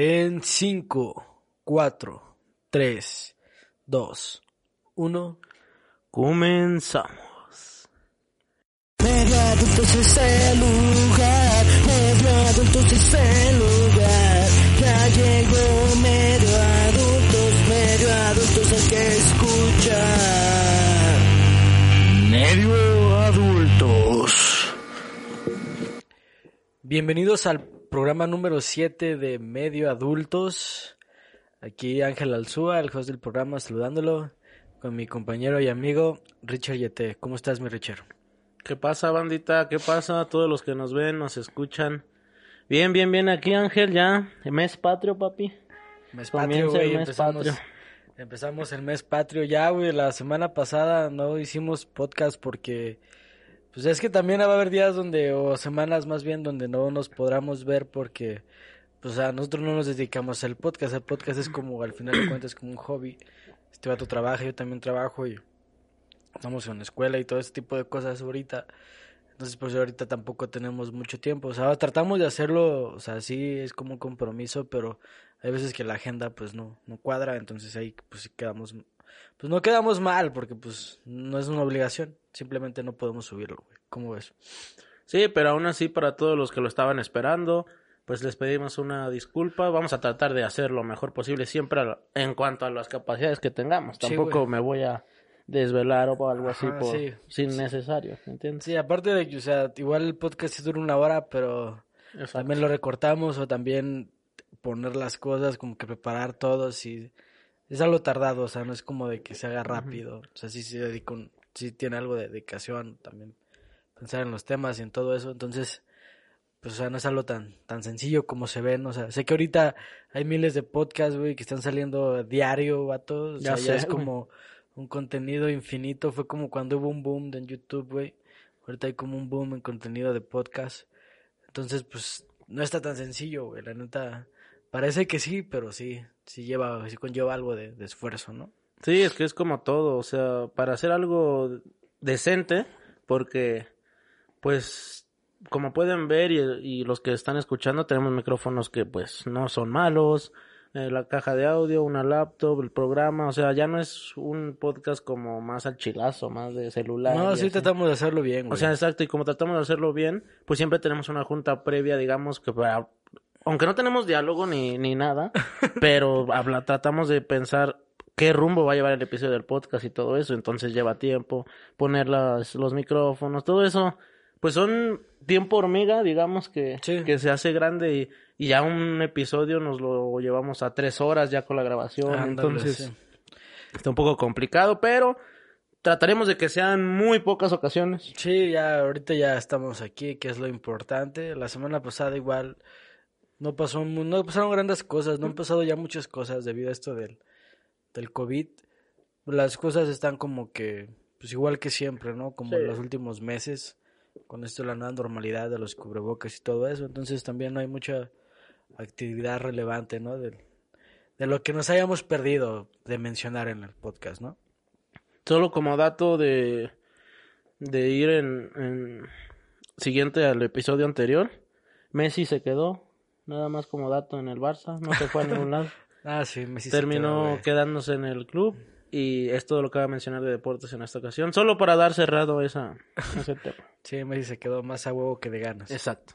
En 5, 4, 3, 2, 1, comenzamos. Medio adultos es el lugar, medio adultos es el lugar. Ya llegó medio adultos, medio adultos el que escucha. Medio adultos. Bienvenidos al programa número 7 de Medio Adultos. Aquí Ángel Alzúa, el host del programa, saludándolo con mi compañero y amigo Richard Yete. ¿Cómo estás, mi Richard? ¿Qué pasa, bandita? ¿Qué pasa? Todos los que nos ven, nos escuchan. Bien, bien, bien. Aquí, Ángel, ya. Mes patrio, papi. Mes patrio, güey. mes Empezamos, patrio. empezamos el mes patrio ya, güey. La semana pasada no hicimos podcast porque... Pues es que también va a haber días donde, o semanas más bien, donde no nos podamos ver porque, pues a nosotros no nos dedicamos al podcast. El podcast es como, al final de cuentas, como un hobby. Este vato trabaja, yo también trabajo y estamos en la escuela y todo ese tipo de cosas ahorita. Entonces, pues ahorita tampoco tenemos mucho tiempo. O sea, tratamos de hacerlo, o sea, sí es como un compromiso, pero hay veces que la agenda pues no, no cuadra, entonces ahí pues quedamos, pues no quedamos mal, porque pues no es una obligación, simplemente no podemos subirlo, güey. ¿Cómo ves? Sí, pero aún así, para todos los que lo estaban esperando, pues les pedimos una disculpa. Vamos a tratar de hacer lo mejor posible siempre en cuanto a las capacidades que tengamos. Tampoco me voy a desvelar o algo así Ajá, por sí. sin necesario, ¿entiendes? Sí, aparte de que, o sea, igual el podcast sí dura una hora, pero Exacto. también lo recortamos o también poner las cosas, como que preparar todo, sí, es algo tardado, o sea, no es como de que se haga rápido, o sea, sí se dedica un- sí tiene algo de dedicación también, pensar en los temas y en todo eso, entonces, pues, o sea, no es algo tan, tan sencillo como se ven, o sea, sé que ahorita hay miles de podcasts, güey, que están saliendo diario, vatos, o sea, Ya ya sé, es como un contenido infinito, fue como cuando hubo un boom en YouTube, güey, ahorita hay como un boom en contenido de podcast, entonces, pues, no está tan sencillo, güey, la neta, parece que sí, pero sí, sí lleva, sí conlleva algo de, de esfuerzo, ¿no? Sí, es que es como todo, o sea, para hacer algo decente, porque, pues, como pueden ver y, y los que están escuchando, tenemos micrófonos que, pues, no son malos, eh, la caja de audio, una laptop, el programa, o sea, ya no es un podcast como más al chilazo, más de celular. No, sí así. tratamos de hacerlo bien, güey. O sea, exacto, y como tratamos de hacerlo bien, pues siempre tenemos una junta previa, digamos, que para... Aunque no tenemos diálogo ni, ni nada, pero habla, tratamos de pensar qué rumbo va a llevar el episodio del podcast y todo eso, entonces lleva tiempo, poner las, los micrófonos, todo eso, pues son tiempo hormiga, digamos, que, Sí. que se hace grande y, y ya un episodio nos lo llevamos a tres horas ya con la grabación, Ándale, entonces sí. está un poco complicado, pero trataremos de que sean muy pocas ocasiones. Sí, ya ahorita ya estamos aquí, que es lo importante. La semana pasada igual no pasó no pasaron grandes cosas, no han pasado ya muchas cosas debido a esto del del COVID. Las cosas están como que pues igual que siempre, ¿no? Como en los últimos meses con esto de la nueva normalidad de los cubrebocas y todo eso, entonces también no hay mucha actividad relevante, ¿no? Del- de lo que nos hayamos perdido de mencionar en el podcast, ¿no? Solo como dato de, de ir en, en siguiente al episodio anterior, Messi se quedó, nada más como dato en el Barça, no se fue a ningún lado. Ah, sí, quedó, Terminó quedándose en el club y es todo lo que voy a mencionar de deportes en esta ocasión, solo para dar cerrado esa, ese tema. Sí, Messi se quedó más a huevo que de ganas. Exacto.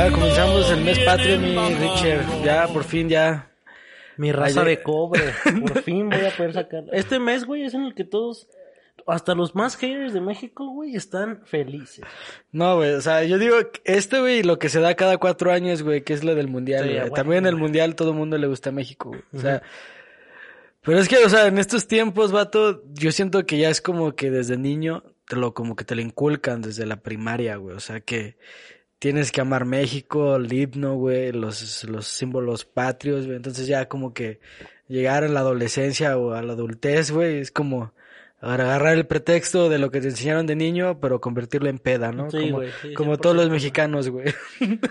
Ya comenzamos el mes patrio, mi Richard. Ya, por fin, ya. Mi raza Ayer- de cobre, por fin voy a poder sacar. Este mes, güey, es en el que todos hasta los más haters de México, güey, están felices. No, güey, o sea, yo digo, este, güey, lo que se da cada cuatro años, güey, que es lo del mundial, Sí, güey. También el güey. mundial todo el mundo le gusta a México, güey. O sea, pero es que, o sea, en estos tiempos, vato, yo siento que ya es como que desde niño te lo, como que te lo inculcan desde la primaria, güey. O sea, que tienes que amar México, el himno, güey, los, los símbolos patrios, güey. Entonces ya como que llegar a la adolescencia o a la adultez, güey, es como agarrar el pretexto de lo que te enseñaron de niño, pero convertirlo en peda, ¿no? Sí, como sí, como todos 100%. los mexicanos, güey.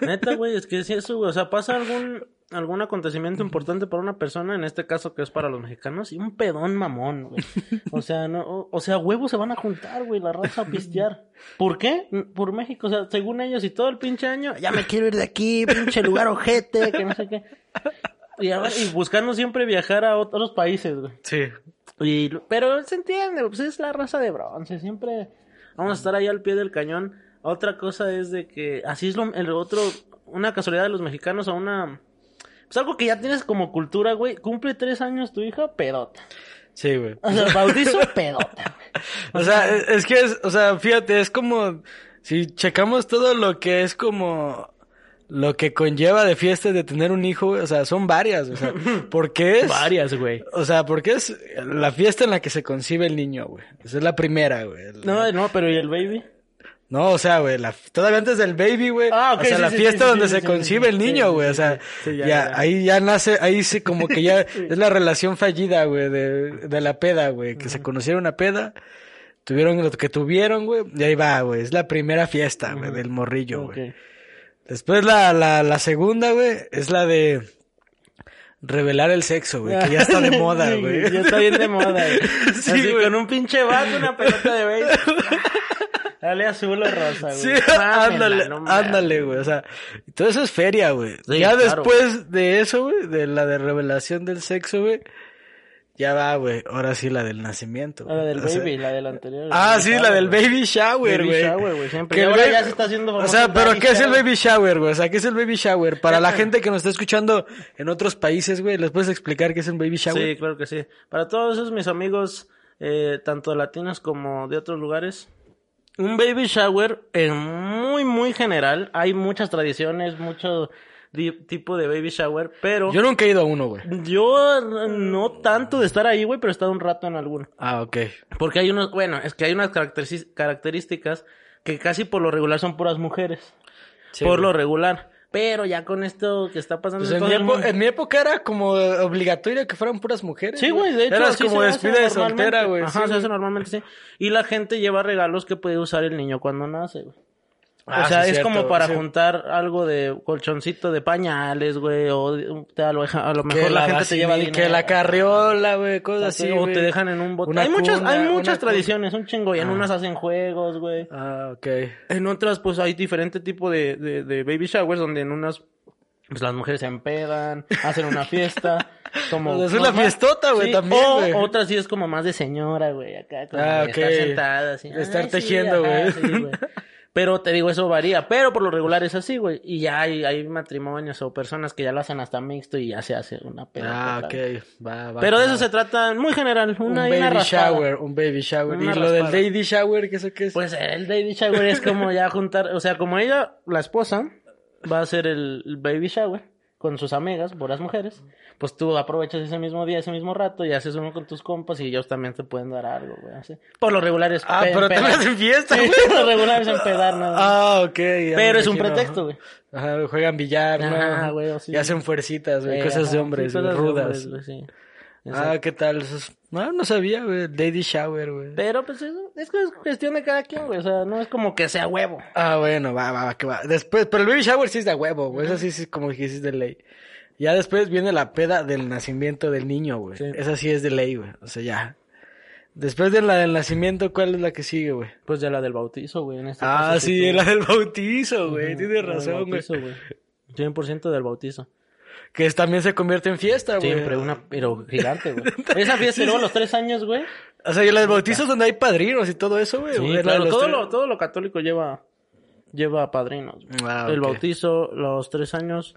Neta, güey, es que si eso, güey, o sea, pasa algún, algún acontecimiento importante para una persona, en este caso que es para los mexicanos, y un pedón mamón, güey. O sea, no, o, o sea, huevos se van a juntar, güey, la raza a pistear. ¿Por qué? Por México, o sea, según ellos y todo el pinche año, ya me quiero ir de aquí, pinche lugar ojete, que no sé qué. Y, y buscando siempre viajar a otros países, güey. Sí. Y, pero se entiende, pues es la raza de bronce, siempre vamos a estar ahí al pie del cañón. Otra cosa es de que así es lo, el otro, una casualidad de los mexicanos a una, pues algo que ya tienes como cultura, güey, cumple tres años tu hija, pedota. Sí, güey. O sea, bautizo, pedota. O sea, es, que es, o sea, fíjate, es como, si checamos todo lo que es como, lo que conlleva de fiestas de tener un hijo, güey, o sea, son varias, o sea, porque es, Varias, güey. o sea, porque es la fiesta en la que se concibe el niño, güey. Esa es la primera, güey. No, no, pero ¿y el baby? No, o sea, güey, la, todavía antes del baby, güey. Ah, o sea, sí, la sí, fiesta sí, sí, donde sí, se sí, concibe sí, el sí, niño, sí, güey. sí, o sea, sí, ya, ya, ya. ahí ya nace, ahí se como que ya es la relación fallida, güey, de, de la peda, güey. Que se conocieron una peda, tuvieron lo que tuvieron, güey, y ahí va, güey. Es la primera fiesta, güey, del morrillo, güey. Después la, la, la segunda, güey, es la de revelar el sexo, güey, que ya está de moda, Sí, güey. Ya está bien de moda, güey. Sí, Así con un pinche vato, una pelota de béisbol. Dale azul o rosa, güey. Sí, Mámenla, ándale, no ándale, güey. O sea, todo eso es feria, güey. Sí, ya claro. después de eso, güey, de la de revelación del sexo, güey, ya va, güey. Ahora sí la del nacimiento. La del O sea, baby, la del anterior. Ah, Baby sí, la shower, del güey. baby shower, Baby güey. shower, güey, siempre. Que ahora baby- ya se está haciendo O sea, pero baby ¿qué es el shower. baby shower, güey? O sea, ¿qué es el baby shower? Para la gente que nos está escuchando en otros países, güey, ¿les puedes explicar qué es un baby shower? Sí, claro que sí. Para todos esos mis amigos, eh, tanto latinos como de otros lugares, un baby shower en muy, muy general. Hay muchas tradiciones, mucho tipo de baby shower, pero Yo nunca he ido a uno, güey. yo no tanto de estar ahí, güey, pero he estado un rato en alguno. Ah, ok. Porque hay unos, bueno, es que hay unas características que casi por lo regular son puras mujeres. Sí, por güey. lo regular. Pero ya con esto que está pasando Pues en todo mi el epo- mundo- en mi época era como obligatorio que fueran puras mujeres. Sí, güey, de hecho. Eras como despide de soltera, güey. Ajá, sí, se hace normalmente, sí. Y la gente lleva regalos que puede usar el niño cuando nace, güey. Ah, o sea, sí, es cierto, como para sí. juntar algo de colchoncito de pañales, güey, o te- a lo, a lo mejor Que la, la gente te lleva dinero. Que la carriola, güey, cosas así, o te dejan en un bote. Una hay muchas, hay muchas cuna. tradiciones, un chingo, y en Ah. unas hacen juegos, güey. Ah, ok. En otras, pues hay diferente tipo de, de, de baby showers, donde en unas, pues las mujeres se empedan, hacen una fiesta, como... Pues es una más- fiestota, güey, Sí, también, O güey. otras sí es como más de señora, güey, acá, como Ah, de estar ok. sentada, así. De estar Ay, sí, tejiendo, güey. sí, güey. Pero te digo, eso varía, pero por lo regular es así, güey. Y ya hay, hay matrimonios o personas que ya lo hacen hasta mixto y ya se hace una peda. Ah, ok. Va, va. Pero de eso se trata muy general, Un una, y una baby shower, un baby shower. Una y lo del lady shower, ¿qué eso qué es? Pues el baby shower es como ya juntar, o sea, como ella, la esposa, va a hacer el, el baby shower con sus amigas, puras mujeres, pues tú aprovechas ese mismo día, ese mismo rato y haces uno con tus compas y ellos también te pueden dar algo, güey, así. Por lo regular es ah, pe- pero empedar. también hacen fiesta, Sí, güey. por lo regular es empedar, nada más. Ah, ok. Pero es un pretexto, güey. Ajá, juegan billar, ¿no? Ajá, güey, o sí. Y hacen fuercitas, güey, cosas de hombres, sí, de rudas. hombres, güey, sí. ah, ¿qué tal? Eso es- No, no sabía, güey. Lady shower, güey. Pero pues eso, es que es cuestión de cada quien, güey, o sea, no es como que sea huevo. Ah, bueno, va, va, va, que va. Después, pero el baby shower sí es de huevo, güey. Eso sí, sí, como que sí es de ley. Ya después viene la peda del nacimiento del niño, güey. Sí. Esa sí es de ley, güey. O sea, ya. Después de la del nacimiento, ¿cuál es la que sigue, güey? Pues de la del bautizo, güey, en este Ah, caso, sí, tú- la del bautizo, güey. Ujú, Tienes razón, güey. 100% del bautizo. Que también se convierte en fiesta, güey. Siempre una, pero gigante, güey. Esa fiesta, y luego a los tres años, güey. O sea, y la del bautizo es donde hay padrinos y todo eso, güey. Sí, Güey, claro, todo tres- lo, todo lo católico lleva, lleva padrinos. Ah, El bautizo, los tres años,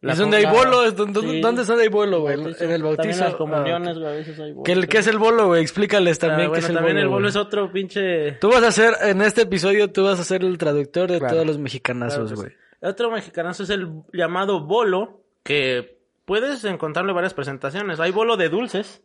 La ¿Es donde hay la- bolo? ¿Es donde- Sí. ¿Dónde es donde hay bolo, güey? En el bautizo. También en las Ah, comuniones, güey, a veces hay bolo. ¿Qué, qué es el bolo, güey? Explícales Ah, también qué bueno, es el también bolo. el bolo es otro pinche... Tú vas a ser, en este episodio, tú vas a ser el traductor de Claro. todos los Claro mexicanazos, güey. Otro mexicanazo es el llamado bolo, que puedes encontrarlo en varias presentaciones. Hay bolo de dulces.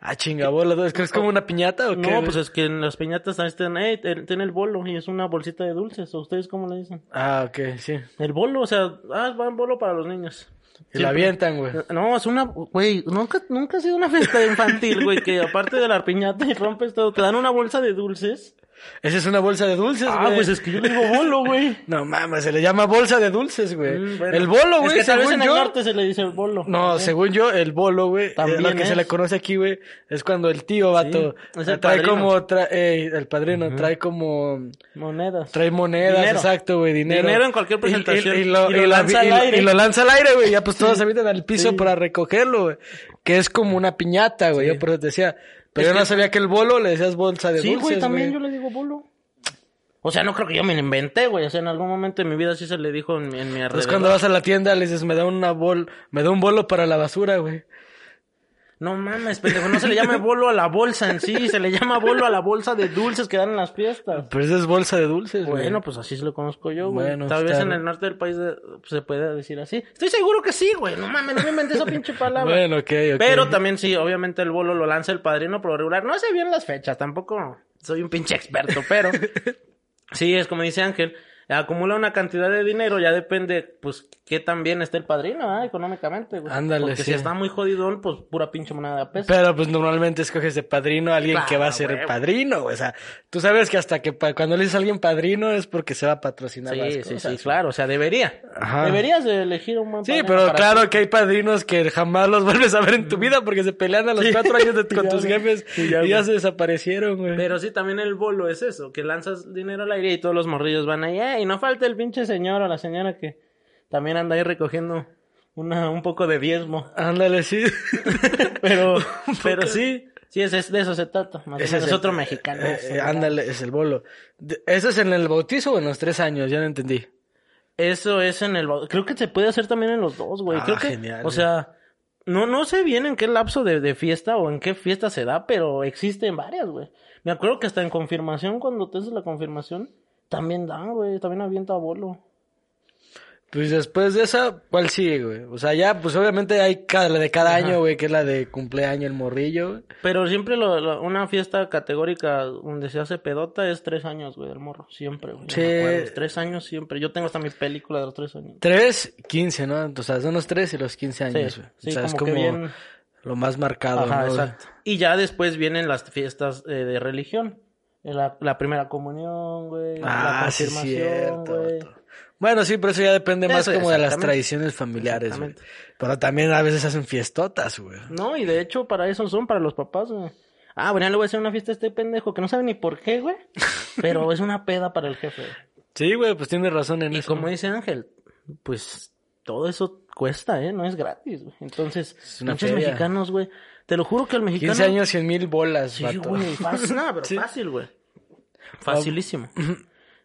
Ah, chinga, bolo. ¿Es que es como una piñata o qué? No, pues es que en las piñatas también están, eh, tiene el bolo y es una bolsita de dulces. ¿O ustedes cómo le dicen? Ah, ok, sí. El bolo, o sea, ah, va en bolo para los niños. Y la avientan, güey. No, es una, güey, nunca, nunca ha sido una fiesta infantil, güey, que aparte de la piñata y rompes todo, te dan una bolsa de dulces. Esa es una bolsa de dulces, güey. Ah, pues es que yo le digo bolo, güey. No mames, se le llama bolsa de dulces, güey. Mm, bueno. El bolo, güey, Es que tal vez en el norte se le dice el bolo. No, según yo, el bolo, güey, También eh, lo que se le conoce aquí, güey, es cuando el tío vato es el trae padrino. como, tra- eh, el padrino trae como, Monedas. trae monedas, Dinero. exacto, güey, dinero. Dinero en cualquier presentación. Y, y lo, Y lo y la- lanza al aire. y lo lanza al aire, güey, ya pues todos se meten al piso para recogerlo, güey, que es como una piñata, güey, yo por eso te decía. Pero Es yo no que- sabía que el bolo le decías bolsa de Sí, dulces, güey, también yo le digo bolo. O sea, no creo que yo me lo inventé, güey. O sea, en algún momento de mi vida sí se le dijo en, mi- en mi alrededor. cuando vas a la tienda le dices, me da una bol, me da un bolo para la basura, güey. No mames, pendejo, no se le llama bolo a la bolsa en sí, se le llama bolo a la bolsa de dulces que dan en las fiestas. Pero esa es bolsa de dulces, güey. Bueno, pues así se lo conozco yo, güey. Bueno, Tal vez en el norte del país de- se puede decir así. Estoy seguro que sí, güey. No mames, no me inventé esa pinche palabra. Bueno, ok, ok. Pero también sí, obviamente el bolo lo lanza el padrino por regular. No sé bien las fechas, tampoco soy un pinche experto, pero sí, es como dice Ángel, acumula una cantidad de dinero, ya depende, pues, qué tan bien esté el padrino, ¿ah? Económicamente, güey. Ándale, Porque sí. si está muy jodidón, pues pura pinche moneda de peso. Pero pues normalmente escoges de padrino a alguien que va a Claro, ser güey. padrino, güey. O sea, tú sabes que hasta que pa- cuando le dices a alguien padrino es porque se va a patrocinar las Sí, sí, cosas. sí, claro, o sea, debería. Ajá. Deberías de elegir un buen Sí, pero claro ti. que hay padrinos que jamás los vuelves a ver en tu vida porque se pelean a los cuatro años de- con Ya, tus jefes Sí, y ya, ya, se desaparecieron, güey. Pero sí, también el bolo es eso, que lanzas dinero al aire y todos los morrillos van ahí, "Eh", y no falta el pinche señor o la señora que también anda ahí recogiendo una, un poco de diezmo. Ándale, sí. Pero, pero sí, sí, es, es de eso se trata. Más Ese el- otro mexicano. eh, eh, ándale, es el bolo. ¿Eso es en el bautizo o en los tres años? Ya no entendí. Eso es en el... bau- Creo que se puede hacer también en los dos, güey. Ah, Creo que, genial, o sea, no, no sé bien en qué lapso de, de fiesta o en qué fiesta se da, pero existen varias, güey. Me acuerdo que hasta en confirmación, cuando te haces la confirmación, también dan, güey. También avienta bolo. Pues después de esa, ¿cuál sigue, güey? O sea, ya, pues obviamente hay cada, la de cada año, güey, que es la de cumpleaños, el morrillo, güey. Pero siempre lo, lo- una fiesta categórica donde se hace pedota es tres años, güey, del morro. Siempre, güey. Sí. Tres años siempre. Yo tengo hasta mi película de los tres años. Tres, quince, ¿no? O sea, son los tres y los quince años, Sí, güey. sí, o sea, es como como que bien... lo más marcado, Ajá, ¿no? güey? exacto. Y ya después vienen las fiestas eh, de religión. La, la primera comunión, güey. la Ah, sí, confirmación, cierto. güey. Bueno, sí, pero eso ya depende más como de las tradiciones familiares, güey. Pero también a veces hacen fiestotas, güey. No, y de hecho para eso son, para los papás, güey. Ah, bueno, ya le voy a hacer una fiesta a este pendejo que no sabe ni por qué, güey. Pero es una peda para el jefe. Sí, güey, pues tienes razón en Y eso. como dice Ángel, pues todo eso cuesta, ¿eh? No es gratis, güey. Entonces, muchos mexicanos, güey. Te lo juro que el mexicano... 15 años, 100 mil bolas, Sí, vato. güey, fácil, no, pero Sí. fácil, güey. Facilísimo.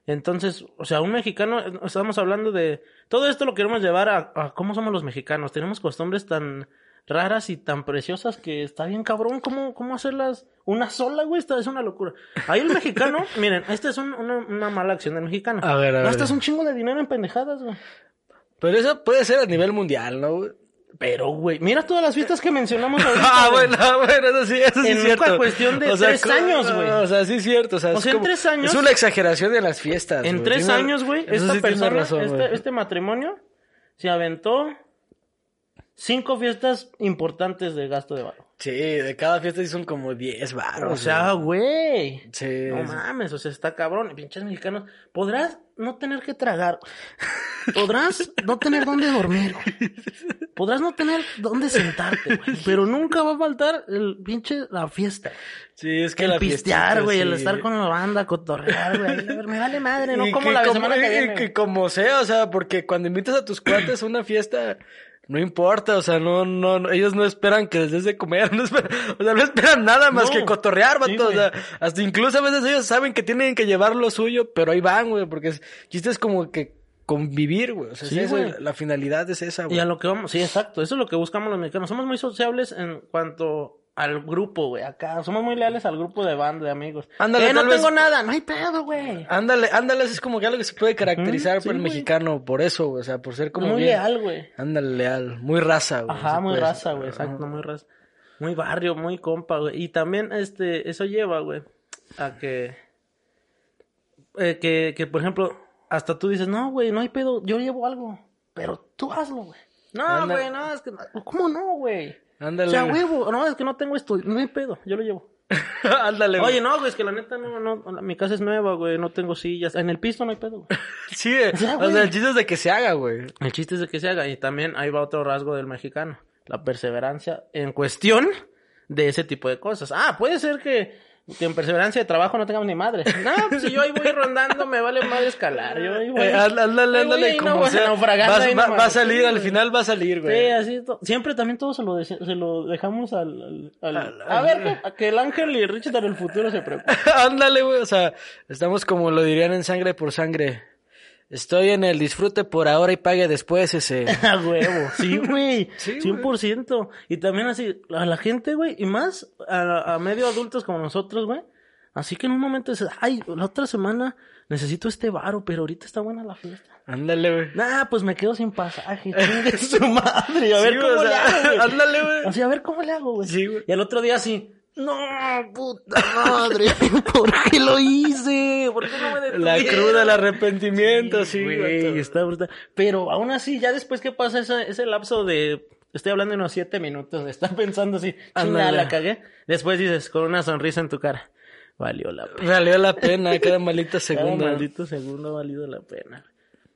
Entonces, o sea, un mexicano, eh, estamos hablando de... Todo esto lo queremos llevar a, a cómo somos los mexicanos. Tenemos costumbres tan raras y tan preciosas que está bien cabrón. ¿Cómo, cómo hacerlas una sola, güey? Esta es una locura. Ahí el mexicano, miren, esta es un- una, una mala acción del mexicano. A ver, a ver. Gastas un chingo de dinero en pendejadas, güey. Pero eso puede ser a nivel mundial, ¿no, güey? Pero, güey, mira todas las fiestas que mencionamos ahorita. Ah, bueno, bueno, eso sí, eso sí En es una cierto. cuestión de tres años, güey. O sea, sí es cierto. O sea, O sea, en como- tres años- Es una exageración de las fiestas, En tres años, güey, esta sí persona, razón, este, este matrimonio, se aventó cinco fiestas importantes de gasto de barro. Sí, de cada fiesta son como 10 baros. O sea, güey. Sí. No mames, o sea, está cabrón. Pinches mexicanos. Podrás no tener que tragar. Podrás no tener dónde dormir. güey. Podrás no tener dónde sentarte, güey. Pero nunca va a faltar el pinche la fiesta. Sí, es que el la pistear, güey. El estar con la banda, cotorrear, güey. Me vale madre, no como la como- semana que viene. que como sea, o sea, porque cuando invitas a tus cuates a una fiesta, no importa, o sea, no, no, no- ellos no esperan que les des de comer, no esperan, o sea, no esperan nada más No. que cotorrear, vato, Sí, o sea, hasta incluso a veces ellos saben que tienen que llevar lo suyo, pero ahí van, güey, porque es, chiste es como que convivir, güey. O sea, es Sí, eso, güey. la finalidad es esa, güey. Y a lo que vamos, sí, exacto, eso es lo que buscamos los mexicanos. Somos muy sociables en cuanto al grupo, güey, acá. Somos muy leales al grupo de banda, de amigos. Ándale, eh, no vez- tengo nada, no hay pedo, güey. Ándale, ándale, es como que algo que se puede caracterizar por el mexicano, por eso, güey. O sea, por ser como Muy bien- leal, güey. Ándale, leal. Muy raza, güey. Ajá, muy puede raza, güey, exacto, muy raza. Muy barrio, muy compa, güey. Y también, este, eso lleva, güey, a que, eh, que, que, por ejemplo, hasta tú dices, no, güey, no hay pedo, yo llevo algo, pero tú hazlo, güey. No, güey, no, es que, ¿cómo no, güey? Ándale. O sea, huevo, no, es que no tengo esto, no hay pedo, yo lo llevo. Ándale, güey. Oye, no, güey, es que la neta no, no, mi casa es nueva, güey, no tengo sillas. En el piso no hay pedo, güey. Sí, güey. sea, o sea, el chiste es de que se haga, güey. El chiste es de que se haga. Y también ahí va otro rasgo del mexicano. La perseverancia en cuestión de ese tipo de cosas. Ah, puede ser que en perseverancia de trabajo no tengamos ni madre. No, pues si yo ahí voy rondando, me vale madre escalar. Yo ahí voy. Eh, ándale, ándale, ahí como no, sea. ahí va- va a salir, al final va a salir, güey. Sí, así. Siempre también todo se lo, se lo dejamos al... al- al- a ver, que, a que el ángel y Richard en el futuro se preocupen. Ándale, güey. O sea, estamos como lo dirían en sangre por sangre. Estoy en el disfrute por ahora y pague después ese. A huevo. Sí, güey. Sí, 100%. Y también así, a la gente, güey, y más a, a medio adultos como nosotros, güey. Así que en un momento dices, ay, la otra semana necesito este varo, pero ahorita está buena la fiesta. Ándale, güey. Nah, pues me quedo sin pasaje. su madre. A ver Sí, cómo o le hago, güey. Ándale, güey. Así, a ver cómo le hago, güey. Sí, güey. Y al otro día así, no, puta madre, ¿por qué lo hice? ¿Por qué no me detuvieron? La cruda, el arrepentimiento, sí, güey. está brutal. Pero aún así, ya después que pasa ese, ese lapso de, estoy hablando de unos siete minutos, de estar pensando así, chingada, Ándale. la cagué. Después dices, con una sonrisa en tu cara, valió la pena. Valió la pena cada maldita Cada segunda. maldito segundo ha valido la pena.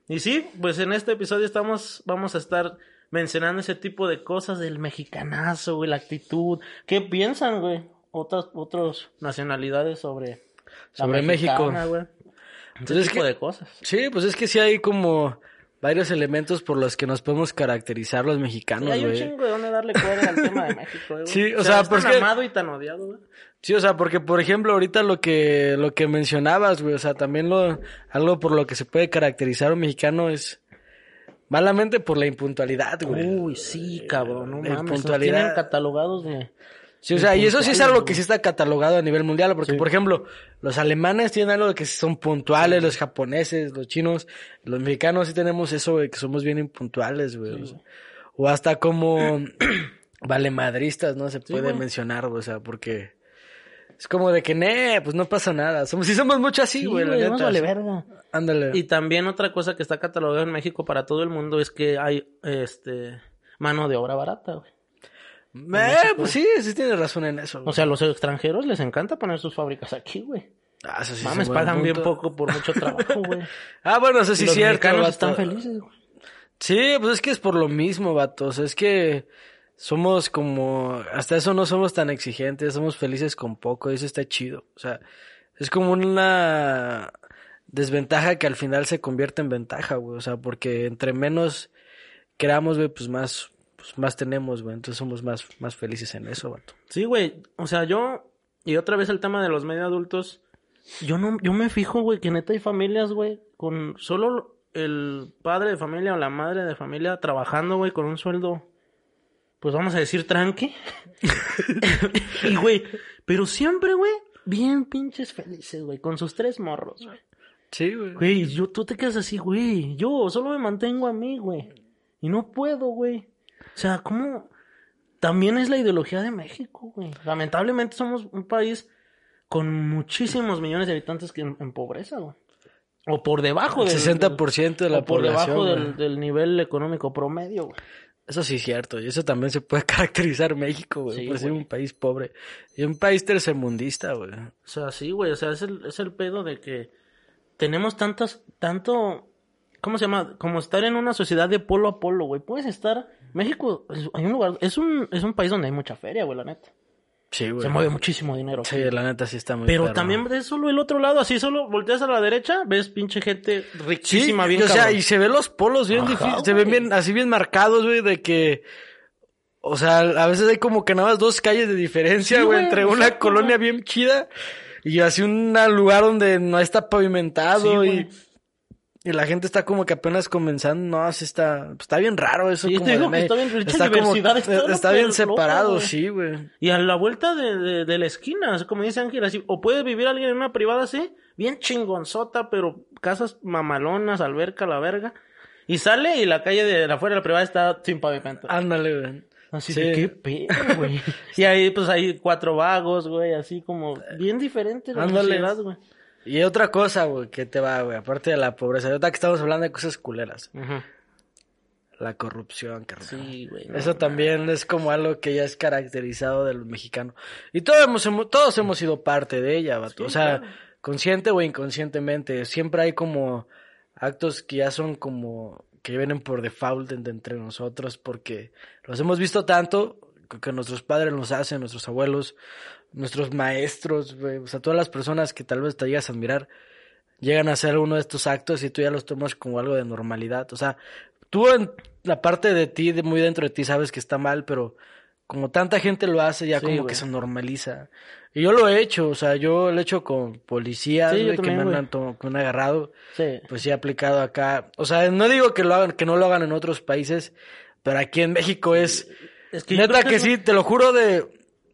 Y sí, pues en este episodio estamos, vamos a estar mencionando ese tipo de cosas del mexicanazo, güey, la actitud. ¿Qué piensan, güey? Otras, otras nacionalidades sobre, la Sobre mexicana, México. güey. Ese Entonces, tipo ¿qué- de cosas. Sí, pues es que sí hay como varios elementos por los que nos podemos caracterizar los mexicanos, Y hay un güey. chingo de dónde darle cuerda al tema de México, güey. Sí, o sea, es pues tan amado y tan odiado, güey. Sí, o sea, porque por ejemplo ahorita lo que lo que mencionabas, güey, o sea, también lo algo por lo que se puede caracterizar un mexicano es malamente por la impuntualidad, güey. Uy, sí, cabrón, no de mames. Puntualidad. tienen catalogados de... Sí, o sea, y eso sí es algo que sí está catalogado a nivel mundial, porque por ejemplo, los alemanes tienen algo de que son puntuales, los japoneses, los chinos, los mexicanos sí tenemos eso, güey, que somos bien impuntuales, güey. o, sea, o hasta como valemadristas, ¿no? Se puede güey. mencionar, o sea, porque es como de que, ne, pues no pasa nada. Somos, sí somos mucho así, Sí, güey, la güey, vale verga. Ándale. Y también otra cosa que está catalogada en México para todo el mundo es que hay este mano de obra barata, güey. Eh, pues sí, sí tienes razón en eso. O güey. sea, a los extranjeros les encanta poner sus fábricas aquí, güey. Ah, eso sí es Mames, pagan bien poco por mucho trabajo, güey. Ah, bueno, eso sí es los cierto. mexicanos vato. están felices, güey. Sí, pues es que es por lo mismo, vatos. Es que somos como, hasta eso no somos tan exigentes, somos felices con poco, y eso está chido. O sea, es como una desventaja que al final se convierte en ventaja, güey. O sea, porque entre menos creamos, güey, pues más, pues más tenemos, güey. Entonces somos más, más felices en eso, vato. Sí, güey. O sea, yo y otra vez el tema de los medio adultos, yo no yo me fijo, güey, que neta hay familias, güey, con solo el padre de familia o la madre de familia trabajando, güey, con un sueldo pues vamos a decir tranqui. y güey, pero siempre, güey, bien pinches felices, güey, con sus tres morros, güey. Sí, güey. Güey, yo, tú te quedas así, güey. Yo solo me mantengo a mí, güey. Y no puedo, güey. O sea, ¿cómo? También es la ideología de México, güey. Lamentablemente somos un país con muchísimos millones de habitantes que en, en pobreza, güey. O por debajo El del... 60% de la o por población, debajo del, del nivel económico promedio, güey. Eso sí es cierto, y eso también se puede caracterizar México, güey, Sí, por ser un país pobre. Y un país tercermundista, güey. O sea, sí, güey. O sea, es el, es el pedo de que tenemos tantas, tanto, ¿cómo se llama? Como estar en una sociedad de polo a polo, güey. Puedes estar, México, hay un lugar, es un, es un país donde hay mucha feria, güey, la neta. Sí, güey. Se mueve muchísimo dinero. Sí, la neta sí está muy Pero también ves solo el otro lado, así solo volteas a la derecha, ves pinche gente Sí, riquísima, bien o sea, cabrón. y se ven los polos bien difíciles, se ven bien, así bien marcados, güey, de que, o sea, a veces hay como que nada más dos calles de diferencia, Sí, güey, güey, entre una colonia bien chida y así un lugar donde no está pavimentado Sí, y, güey. Y la gente está como que apenas comenzando, no, así está, está bien raro eso. Sí, como te digo de que está bien, está como- diversidad está bien loco, separado, sí, güey. Y a la vuelta de, de, de la esquina, así como dice Ángel, así, o puede vivir alguien en una privada así, bien chingonzota, pero casas mamalonas, alberca, la verga. Y sale y la calle de afuera de la privada está sin pavimento. Ándale, güey. Así sí. de qué pedo, güey. y ahí pues hay cuatro vagos, güey, así como bien diferente la Ándale. güey. Y otra cosa, güey, que te va, güey, aparte de la pobreza. Ahorita que estamos hablando de cosas culeras. La corrupción, carnal. Sí, güey. no, Eso también es como algo que ya es caracterizado del mexicano. Y todos hemos, todos hemos sido parte de ella, vato. o sea, consciente o inconscientemente. Siempre hay como actos que ya son como que vienen por default de entre nosotros porque los hemos visto tanto que- que nuestros padres los hacen, nuestros abuelos, nuestros maestros, güey, o sea, todas las personas que tal vez te llegas a admirar llegan a hacer uno de estos actos y tú ya los tomas como algo de normalidad. O sea, tú en la parte de ti, de muy dentro de ti, sabes que está mal, pero como tanta gente lo hace, ya Sí, como que se normaliza. Y yo lo he hecho, o sea, yo lo he hecho con policías, Sí, que me han, que me han agarrado. Sí. Pues sí he aplicado acá. O sea, no digo que lo hagan, que no lo hagan en otros países, pero aquí en México es... Es que Neta que sí, te lo juro de...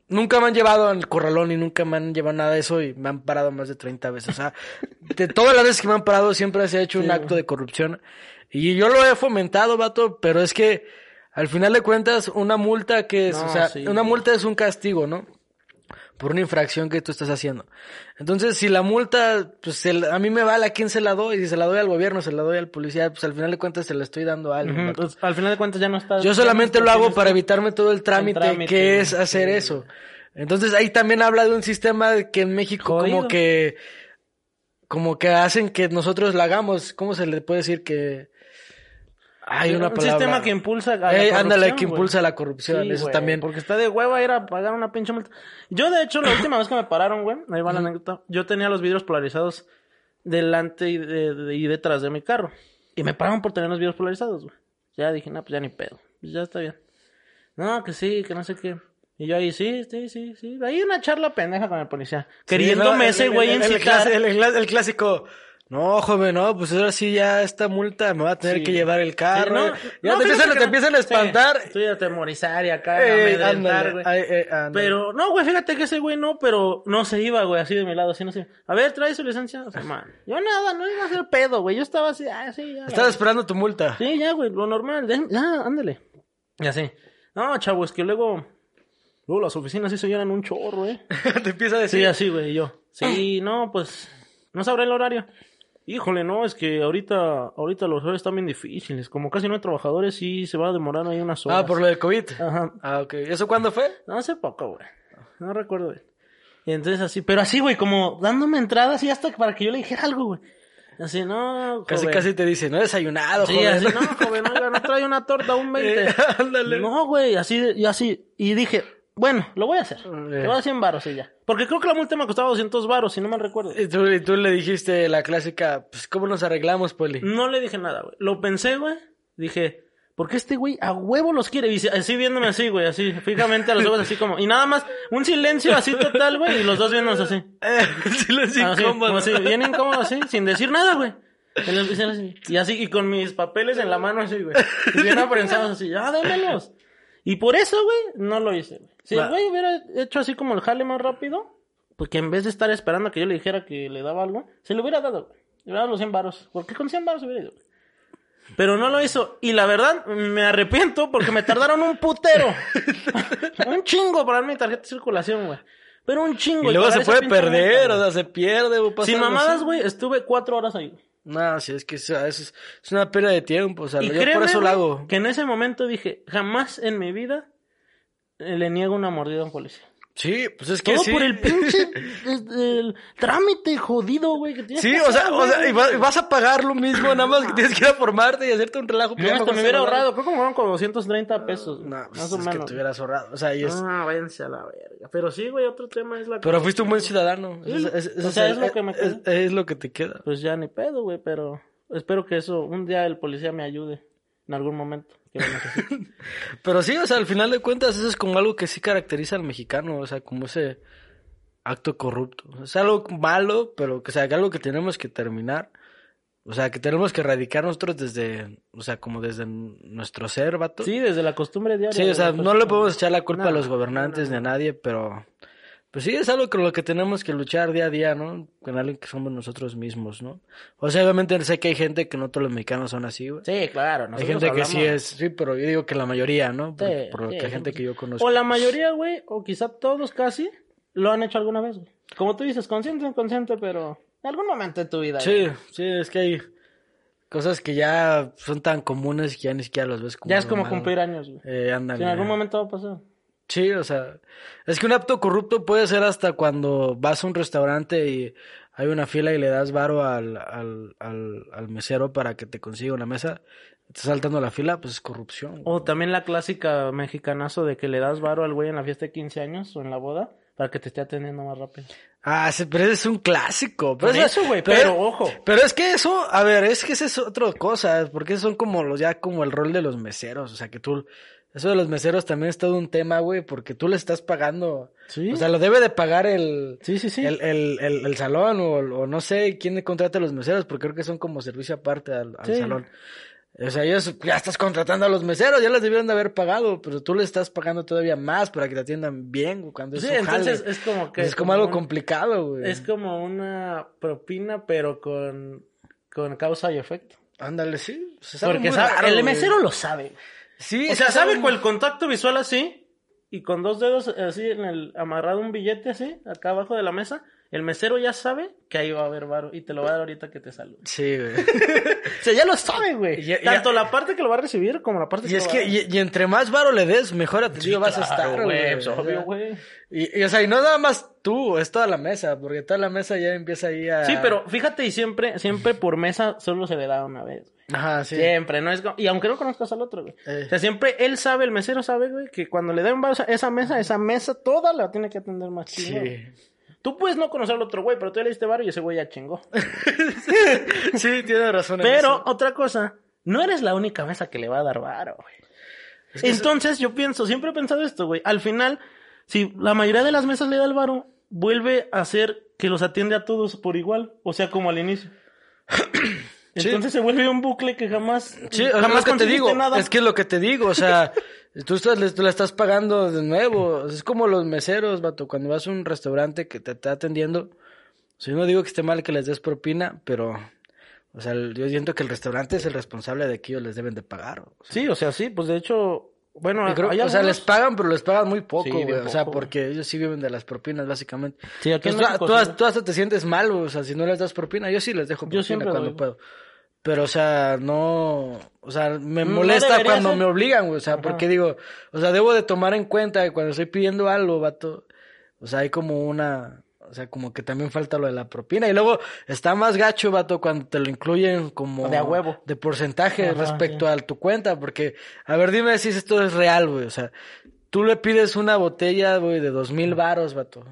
Nunca me han llevado al corralón y nunca me han llevado nada de eso y me han parado más de 30 veces. O sea, de todas las veces que me han parado siempre se ha hecho un acto de corrupción. Y yo lo he fomentado, vato, pero es que al final de cuentas una multa que es, No, o sea, sí, una multa es un castigo, ¿no? Por una infracción que tú estás haciendo. Entonces, si la multa, pues se la- a mí me vale a quién se la doy, si se la doy al gobierno, se la doy al policía, pues al final de cuentas se la estoy dando a alguien. Pues, al final de cuentas ya no está. Yo solamente lo hago para evitarme todo el trámite, trámite, que es hacer Sí. eso. Entonces ahí también habla de un sistema que en México Jodido. como que como que hacen que nosotros la hagamos, ¿cómo se le puede decir que hay una un palabra? sistema que impulsa a la Eh, ándale, que impulsa la corrupción, Sí, eso también. Porque está de hueva ir a pagar una pinche multa. Yo, de hecho, la última vez que me pararon, güey, ahí va la anécdota. Yo tenía los vidrios polarizados delante y, de- de- y detrás de mi carro. Y me pararon por tener los vidrios polarizados, güey. Ya dije, no, pues ya ni pedo. Pues ya está bien. No, que sí, que no sé qué. Y yo ahí, sí, sí, sí, sí. Ahí una charla pendeja con el policía. Queriéndome Sí, ese güey el, incitar. el- el clásico, no, joven, no, pues ahora sí ya esta multa me va a tener Sí. que llevar el carro. Sí, no, ya no, te, empiezan, que te empiezan a Sí, espantar. Estoy a atemorizar y acá, Eh, a ándale, güey. ay, eh. Pero, no, güey, fíjate que ese güey no, pero no se iba, güey, así de mi lado, así no se A ver, trae su licencia. O sea, man, yo nada, no iba a hacer pedo, güey. Yo estaba así, ah, sí, ya. Estaba esperando tu multa. Sí, ya, güey, lo normal. déjame- Ya, ándale. Y así. No, chavo, es que luego. Luego las oficinas sí se llenan un chorro, eh. te empieza a Sí, decir. así, güey, yo. Sí, no, pues. No sabré el horario. Híjole, no, es que ahorita, ahorita los horarios están bien difíciles. Como casi no hay trabajadores, sí se va a demorar ahí unas horas. Ah, por lo del COVID. Ajá. Ah, ok. ¿Eso cuándo fue? No, hace poco, güey. No recuerdo bien. Y entonces así, pero así, güey, como dándome entradas y hasta para que yo le dijera algo, güey. Así, no, Casi, joven. casi te dice, no he desayunado, Sí, joven. así, no, joven, oiga, no trae una torta, un 20. Eh, ándale. No, güey, así, y así. Y dije, bueno, lo voy a hacer. Te voy a dar 100 varos y ya. Porque creo que la multa me costaba 200 varos, si no me recuerdo. Y tú, y tú le dijiste la clásica, pues, ¿cómo nos arreglamos, Poli? No le dije nada, güey. Lo pensé, güey. Dije, ¿por qué este güey a huevo los quiere? Y así viéndome así, güey, así, fijamente a los ojos, así como. Y nada más, un silencio así total, güey, y los dos viéndonos así. Eh, silencio Así, incómodo. como así, bien incómodo así, sin decir nada, güey. Y así, y con mis papeles en la mano así, güey. Y bien aprensados así, ya, démelos. Y por eso, güey, no lo hice, güey. Si el güey hubiera hecho así como el jale más rápido, pues que en vez de estar esperando a que yo le dijera que le daba algo, se le hubiera dado, güey. Le hubiera dado los 100 baros. Porque con 100 baros hubiera ido, güey. Pero no lo hizo. Y la verdad, me arrepiento porque me tardaron un putero. un chingo para darme mi tarjeta de circulación, güey. Pero un chingo. Y luego se puede perder, o güey. sea, se pierde, pasa Sin mamadas, güey, estuve cuatro horas ahí. No, sí, es que eso es, es una pérdida de tiempo, o sea, Y yo por eso lo hago. que en ese momento dije, jamás en mi vida le niego una mordida a un policía. Sí, pues es que Todo sí. por el pinche el, trámite jodido, güey, que tienes Sí, que o sea, hacer, o sea, y va- y vas a pagar lo mismo, nada más que tienes que ir a formarte y hacerte un relajo. Ya hasta me hubiera ahorrado, creo que me fueron como 230 pesos. No, pues más o es que menos. te hubieras ahorrado, o sea, y es... Ah, váyanse a la verga. Pero sí, güey, otro tema es la... Pero fuiste un buen ciudadano. Sí, Es- es- o sea, es lo que me es, es lo que te queda. Pues ya ni pedo, güey, pero espero que eso, un día el policía me ayude en algún momento que. Pero sí, o sea, al final de cuentas, eso es como algo que sí caracteriza al mexicano, o sea, como ese acto corrupto. Es algo malo, pero que o sea, algo que tenemos que terminar. O sea, que tenemos que erradicar nosotros desde, o sea, como desde nuestro ser, vato. Sí, desde la costumbre diaria. Sí, o sea, no le podemos echar la culpa a los gobernantes ni a nadie, pero pues sí es algo con lo que tenemos que luchar día a día, ¿no? Con alguien que somos nosotros mismos, ¿no? O sea, obviamente sé que hay gente que no todos los mexicanos son así, güey. Sí, claro. hay gente que sí es, sí, sí, yo digo que la mayoría, ¿no? Por, Sí, por sí, hay gente que yo conozco. O la mayoría, güey, o quizá todos casi, lo han hecho alguna vez, güey. Como tú dices, consciente o inconsciente, pero en algún momento de tu vida. Sí, güey. sí, es que hay cosas que ya son tan comunes que ya ni siquiera los ves como Ya es como cumplir años, güey. Eh, ándale. Sí, en algún momento va a pasar. Sí, o sea, es que un acto corrupto puede ser hasta cuando vas a un restaurante y hay una fila y le das varo al, al, al, al mesero para que te consiga una mesa, estás saltando la fila, pues es corrupción. O también la clásica mexicanazo de que le das varo al güey en la fiesta de 15 años o en la boda para que te esté atendiendo más rápido. Ah, sí, pero ese es un clásico. Pero Por eso- eso, güey, pero ojo. Pero es que eso, a ver, es que esa es otra cosa, porque son como los, ya como el rol de los meseros, o sea, que tú, eso de los meseros también es todo un tema, güey, porque tú le estás pagando, Sí. o sea, lo debe de pagar el, Sí, sí, sí. el, el, el, el salón o, o no sé quién contrata a los meseros, porque creo que son como servicio aparte al, al Sí. salón. O sea, ellos ya estás contratando a los meseros, ya les debieron de haber pagado, pero tú le estás pagando todavía más para que te atiendan bien, güey, cuando es Sí, entonces jale. es como que... es como algo un- complicado, güey. Es como una propina, pero con, con causa y efecto. Ándale, sí. algo Porque muy sabe- raro, el güey. mesero lo sabe. Sí, O sea, sabe con el contacto visual así y con dos dedos así en el amarrado un billete así acá abajo de la mesa, el mesero ya sabe que ahí va a haber varo y te lo va a dar ahorita que te salude. Sí, güey. O sea, ya lo sabe, güey. Ya- ya- Tanto la parte que lo va a recibir como la parte y que es que, y, y entre más varo le des, mejor atendido Sí, vas a estar, güey. pues, obvio, güey. Y, y, o sea, y no nada más tú, es toda la mesa, porque toda la mesa ya empieza ahí a... Sí, pero fíjate y siempre, siempre por mesa solo se le da una vez. Ajá, sí. Siempre, no es como- Y aunque no conozcas al otro, güey. Eh. O sea, siempre él sabe, el mesero sabe, güey, que cuando le den esa, esa mesa, esa mesa toda la tiene que atender más chido. Sí. Tú puedes no conocer al otro güey, pero tú ya le diste varo y ese güey ya chingó. sí, tienes razón. en Pero, eso. otra cosa, no eres la única mesa que le va a dar varo, güey. Entonces, yo pienso, siempre he pensado esto, güey. Al final, si la mayoría de las mesas le da el varo, vuelve a ser que los atiende a todos por igual. O sea, como al inicio. Sí. Entonces se vuelve un bucle que jamás, Sí, jamás que te digo, nada. es que es lo que te digo, o sea, tú, estás, le, tú le estás pagando de nuevo, es como los meseros, vato, cuando vas a un restaurante que te está atendiendo, o sea, yo no digo que esté mal que les des propina, pero, o sea, yo siento que el restaurante es el responsable de que ellos les deben de pagar, o sea, Sí, o sea, sí, pues de hecho, bueno, creo- o sea, les pagan, pero les pagan muy poco, Sí, güey, o sea, porque ellos sí viven de las propinas, básicamente. Sí, aquí en Entonces, México tú, tú- sí. tú hasta te sientes mal, güey, o sea, si no les das propina, yo sí les dejo propina siempre cuando doy. puedo. Pero, o sea, no, o sea, me molesta cuando ser. me obligan, güey, o sea, Ajá. porque digo, o sea, debo de tomar en cuenta que cuando estoy pidiendo algo, vato, o sea, hay como una, o sea, como que también falta lo de la propina. Y luego está más gacho, vato, cuando te lo incluyen como... De a huevo. De porcentaje Ajá, respecto sí. a tu cuenta, porque, a ver, dime si esto es real, güey, o sea, tú le pides una botella, güey, de dos mil varos, vato.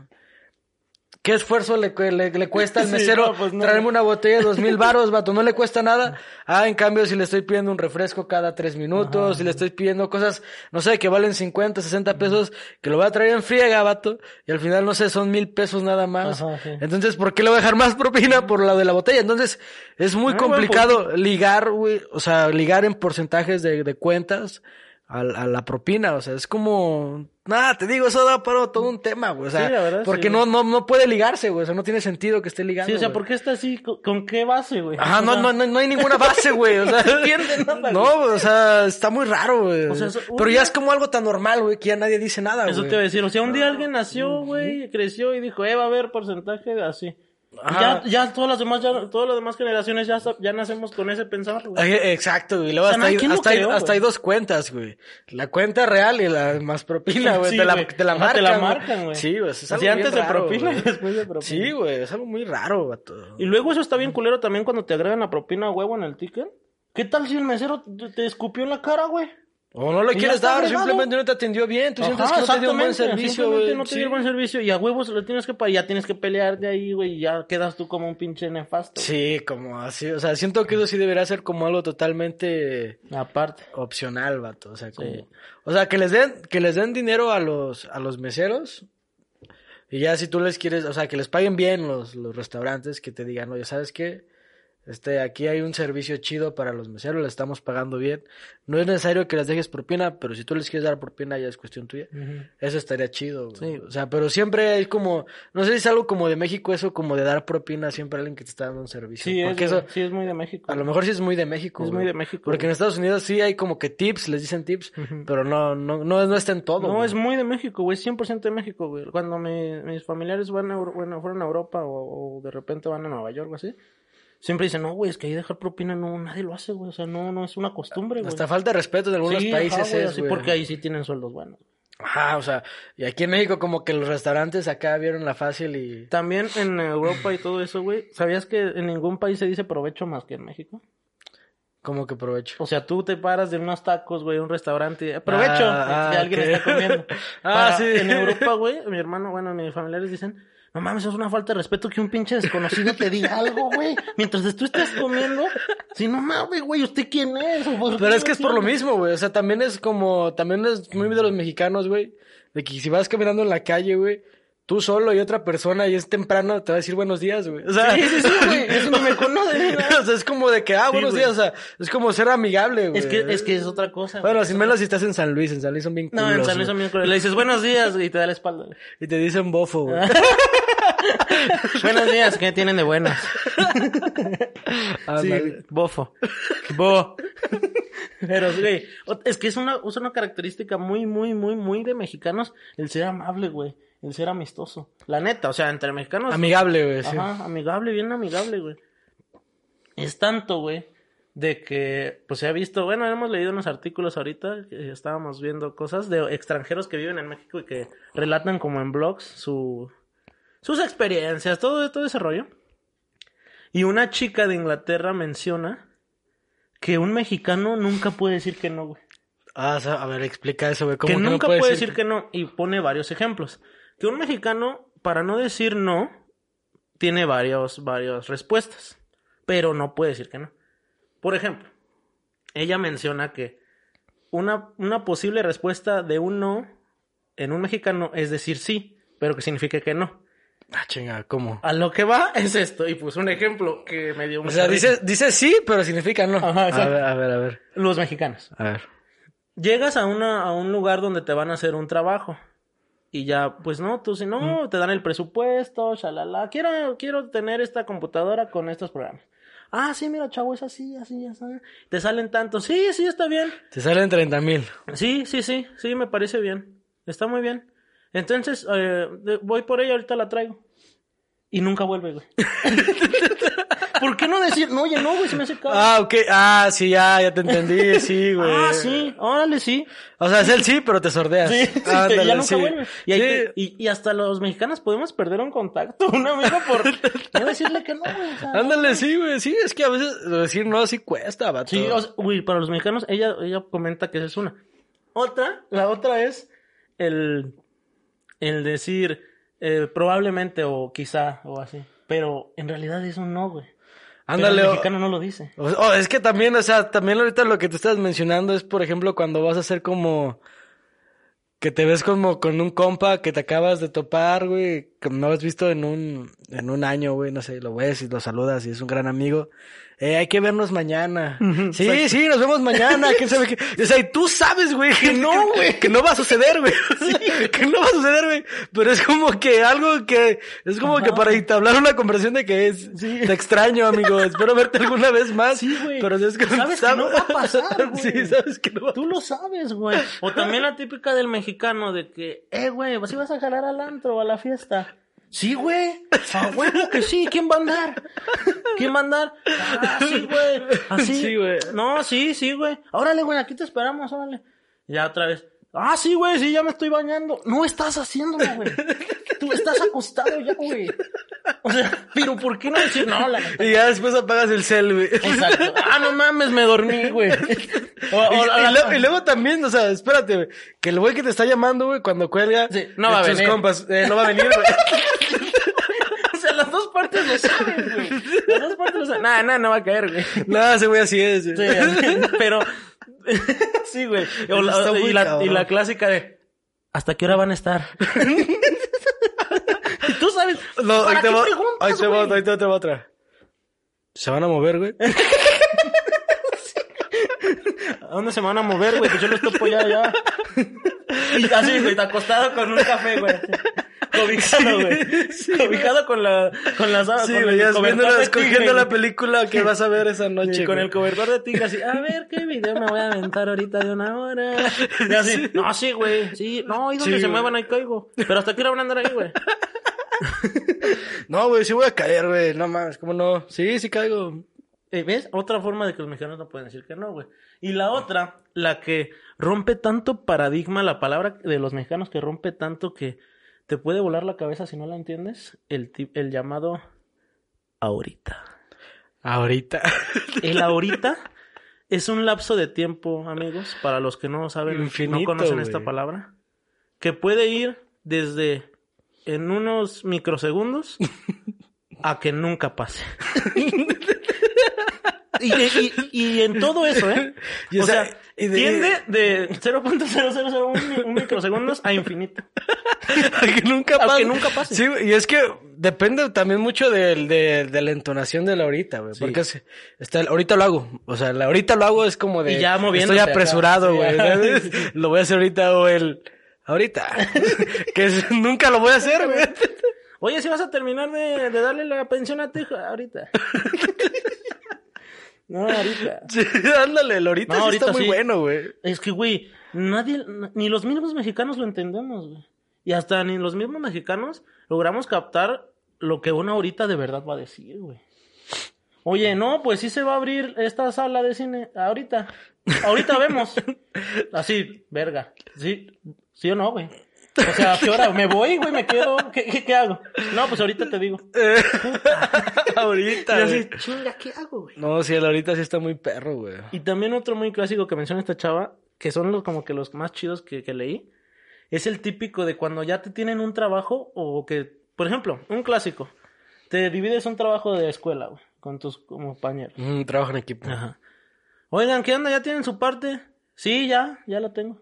¿Qué esfuerzo le, le, le cuesta al Sí, mesero no, pues no. traerme una botella de dos mil varos, vato? No le cuesta nada. Ah, en cambio, si le estoy pidiendo un refresco cada tres minutos, si le estoy pidiendo cosas, no sé, que valen 50, 60 pesos, que lo voy a traer en friega, vato, y al final, no sé, son mil pesos nada más. Ajá, sí. Entonces, ¿por qué le voy a dejar más propina por la de la botella? Entonces, es muy Ah, bueno, complicado ligar, güey, o sea, ligar en porcentajes de, de cuentas a, a la propina, o sea, es como, nada, te digo, eso da para todo un tema, güey, o sea, Sí, la verdad, porque sí, no, no, no puede ligarse, güey, o sea, no tiene sentido que esté ligando. Sí, o sea, güey. ¿por qué está así? ¿Con, con qué base, güey? Ajá, no, no, no, no hay ninguna base, güey, o sea, No entiende nada, no, güey. o sea, está muy raro, güey. O sea, eso- pero ya es como algo tan normal, güey, que ya nadie dice nada, güey. Eso te iba a decir, o sea, un día alguien nació, güey, creció y dijo, eh, va a haber porcentaje de así. Ya, ya todas las demás, ya, todas las demás generaciones ya, ya nacemos con ese pensar, güey. Exacto, güey. Luego O sea, hasta, no, hay, ¿quién lo hasta, hay, hasta dos cuentas, güey. La cuenta real y la más propina, güey. Sí, te, la, te la marcan. te la marcan, güey. Sí, güey. Es Así antes de propina güey. y después de propina. Sí, güey. Es algo muy raro, vato. Y luego eso está bien culero también cuando te agregan la propina huevo en el ticket. ¿Qué tal si el mesero te- te escupió en la cara, güey? O no le quieres dar, agregado. simplemente no te atendió bien. Tú sientes que no te dio un buen servicio, güey. no te Sí. dio buen servicio y a huevos le tienes que ya tienes que pelear de ahí, güey, y ya quedas tú como un pinche nefasto. Sí, como así. O sea, siento que eso sí debería ser como algo totalmente Aparte. opcional, vato. O sea, como, Sí. o sea, que les den, que les den dinero a los, a los meseros. Y ya si tú les quieres, o sea, que les paguen bien los, los restaurantes, que te digan, oye, ¿sabes qué? Este, aquí hay un servicio chido para los meseros, le estamos pagando bien. No es necesario que les dejes propina, pero si tú les quieres dar propina ya es cuestión tuya. Eso estaría chido. güey. Sí. O sea, pero siempre hay como, no sé si es algo como de México eso, como de dar propina siempre a alguien que te está dando un servicio. Sí, es, Porque de- eso, sí, es muy de México. a lo mejor sí es muy de México. Es muy de México, Porque en. Estados Unidos sí hay como que tips, les dicen tips, pero no, no, no, no está en todo. No, es muy de México, güey, 100% de México, güey. Cuando mi- mis familiares van a, bueno, fueron a Europa o, o de repente van a Nueva York o así, siempre dicen, no, güey, es que ahí dejar propina no, nadie lo hace, güey. O sea, no, no es una costumbre, güey. Hasta falta de respeto en algunos Sí, países ajá, güey, es, así, güey. porque ahí sí tienen sueldos buenos. Ajá, o sea, y aquí en México como que los restaurantes acá vieron la fácil y... También en Europa y todo eso, güey, ¿sabías que en ningún país se dice provecho más que en México? Como que provecho. O sea, tú te paras de unos tacos, güey, un restaurante, y, aprovecho, Ah, que alguien ok. está comiendo. Ah, Para- sí. En Europa, güey, mi hermano, bueno, mis familiares dicen, no mames, es una falta de respeto que un pinche desconocido te diga algo, güey. Mientras tú estés comiendo, si no mames, güey, ¿usted quién es? ¿O por qué Pero es que es por lo mismo, güey. O sea, también es como, también es muy de los mexicanos, güey. De que si vas caminando en la calle, güey, tú solo y otra persona y es temprano, te va a decir buenos días, güey. O sea, Sí, sí, sí, güey, eso no me conoce. o sea, es como de que, ah, buenos días, o sea, es como ser amigable, güey. Es que, es que es otra cosa. Bueno, sin menos si estás en San Luis, en San Luis son bien No, en culos, San Luis güey. también cruel. le dices buenos días y te da la espalda. güey. Y te dicen bofo, güey. buenos días, ¿qué tienen de buenas? Sí, bofo. Bo. Pero, güey, es que es una, es una característica muy, muy, muy, muy de mexicanos el ser amable, güey. El ser amistoso. La neta, o sea, entre mexicanos. Amigable, güey, sí. Ajá, amigable, bien amigable, güey. Es tanto, güey, de que, pues se ha visto, bueno, hemos leído unos artículos ahorita, que estábamos viendo cosas de extranjeros que viven en México y que relatan como en blogs su, sus experiencias, todo, todo ese rollo. Y una chica de Inglaterra menciona que un mexicano nunca puede decir que no, güey. Ah, a ver, explica eso, güey. ¿Cómo Que no nunca puede decir que no. Y pone varios ejemplos. Que un mexicano, para no decir no, tiene varios, varias respuestas. Pero no puede decir que no. Por ejemplo, ella menciona que una, una posible respuesta de un no en un mexicano es decir sí, pero que significa que no. Ah, chinga, ¿cómo? A lo que va es esto. Y pues un ejemplo que me dio O mucha sea, dice, dice sí, pero significa no. Ajá, a exacto. ver, a ver, a ver. Los mexicanos. A ver. Llegas a, una, a un lugar donde te van a hacer un trabajo. Y ya, pues no, tú si no, te dan el presupuesto, shalala. Quiero, quiero tener esta computadora con estos programas. Ah, sí, mira, chavo, es así, así, así. Te salen tantos. Sí, sí, está bien. Te salen 30 mil. Sí, sí, sí, sí, me parece bien. Está muy bien. Entonces, eh, voy por ella, ahorita la traigo. Y nunca vuelve, güey. ¿Por qué no decir, no, oye, no, güey, se me hace caro? Ah, ok. Ah, sí, ya, ya te entendí. Sí, güey. Ah, sí, órale, sí. O sea, es el sí, pero te sordeas. Sí, sí, Ándale, ya nunca sí. vuelve. Y, Sí. y, y hasta los mexicanos podemos perder un contacto, un amigo, por no decirle que no, güey. o sea, no. Ándale, sí, güey. Sí, es que a veces decir no sí cuesta, vato. Sí, o sea, güey, para los mexicanos, ella, ella comenta que esa es una. Otra, la otra es el, el decir eh, probablemente o quizá o así. Pero en realidad es un no, güey. Ándale. Pero el mexicano no lo dice. O- o es que también, o sea, también ahorita lo que te estás mencionando es, por ejemplo, cuando vas a hacer como que te ves como con un compa que te acabas de topar, güey, que no has visto en un en un año, güey, no sé, lo ves y lo saludas y es un gran amigo. Eh, hay que vernos mañana. Sí, sí, nos vemos mañana. ¿Quién sabe qué? O sea, y tú sabes, güey, que no, güey, que no va a suceder, güey. que no va a suceder, güey. Pero es como que algo que, es como que para entablar una conversación de que es, te extraño, amigo. Espero verte alguna vez más. Sí, güey. Pero es que Sabes que no va a pasar, güey. Sí, sabes que no va a Tú lo sabes, güey. O también la típica del mexicano de que, eh, güey, ¿vas vas a jalar al antro o a la fiesta? Sí, güey. A huevo que sí. ¿Quién va a andar? ¿Quién va a andar? Ah, sí, güey. Así. Sí, güey. No, sí, sí, güey. Órale, güey, aquí te esperamos, órale. Ya otra vez. Ah, sí, güey, sí, ya me estoy bañando. No estás haciéndolo, güey. Tú estás acostado ya, güey. O sea, pero ¿por qué no decir no? La neta. Y ya después apagas el cel, güey. Exacto. Ah, no mames, me dormí, güey. O- o- Y, luego, y luego también, o sea, espérate, güey, que el güey que te está llamando, güey, cuando cuelga, Sí, no va a tus venir. compas, eh, no va a venir, güey. O sea, las dos partes lo saben, güey. Las dos partes lo saben. Nah, nah, no va a caer, güey. Sí, no, ese güey así es. güey. pero... sí, güey. O la- y, la, y cabrón. la clásica de... ¿Hasta qué hora van a estar? y tú sabes... No, ¿Para ahí te qué va, preguntas, ahí te va, güey? ahí te va otra. ¿Se van a mover, güey? ¿A dónde se van a mover, güey? Pues yo los topo ya, ya. Y así, güey, acostado con un café, güey. Cobijado, güey. Cobijado con la, con la sábana, Sí, güey, ya escogiendo la película que vas a ver esa noche, Sí, con el cobertor de tigre así, a ver qué video me voy a aventar ahorita de una hora. Y así, no, sí, güey, sí, no, y donde Sí, se muevan ahí caigo. Pero hasta quiero andar ahí, güey. No, güey, sí voy a caer, güey. No mames, ¿cómo no? Sí, sí caigo. Eh, ¿Ves? Otra forma de que los mexicanos no pueden decir que no, güey. Y la otra, la que rompe tanto paradigma, la palabra de los mexicanos que rompe tanto que te puede volar la cabeza si no la entiendes, el, el llamado ahorita. Ahorita. El ahorita es un lapso de tiempo, amigos, para los que no saben, Infinito, no conocen esta palabra, que puede ir desde en unos microsegundos a que nunca pase. y, y- y en todo eso, ¿eh? Y, o o sea, sea, y de- tiende de 0.0001 microsegundos a infinito. A que nunca A que pase. nunca pase. Sí, y es que depende también mucho del- de, de la entonación de la ahorita, güey. Sí. Porque es- está ahorita lo hago. O sea, el ahorita lo hago es como de. Y ya moviéndose Estoy apresurado, güey. Lo voy a hacer ahorita o el. Ahorita. que es- nunca lo voy a hacer, güey. Oye, si vas a terminar de, de darle la pensión a tu hija ahorita. No, ahorita. Sí, ándale, el ahorita No, sí ahorita está muy sí. bueno, güey. Es que, güey, nadie, ni los mismos mexicanos lo entendemos, güey. Y hasta ni los mismos mexicanos logramos captar lo que uno ahorita de verdad va a decir, güey. Oye, no, pues sí se va a abrir esta sala de cine ahorita. Ahorita vemos. Así, verga. ¿Sí, ¿Sí o no, güey? O sea, ¿a qué hora? ¿Me voy, güey? ¿Me quedo? ¿Qué, qué, qué hago? No, pues ahorita te digo. Y ahorita, así, güey. chinga, ¿qué hago, güey? No, sí, el ahorita sí está muy perro, güey. Y también otro muy clásico que menciona esta chava, que son los como que los más chidos que, que leí, es el típico de cuando ya te tienen un trabajo o que, por ejemplo, un clásico, te divides un trabajo de escuela, güey, con tus compañeros. Un trabajo en equipo. Ajá. Oigan, ¿qué onda? ¿Ya tienen su parte? Sí, ya, ya la tengo.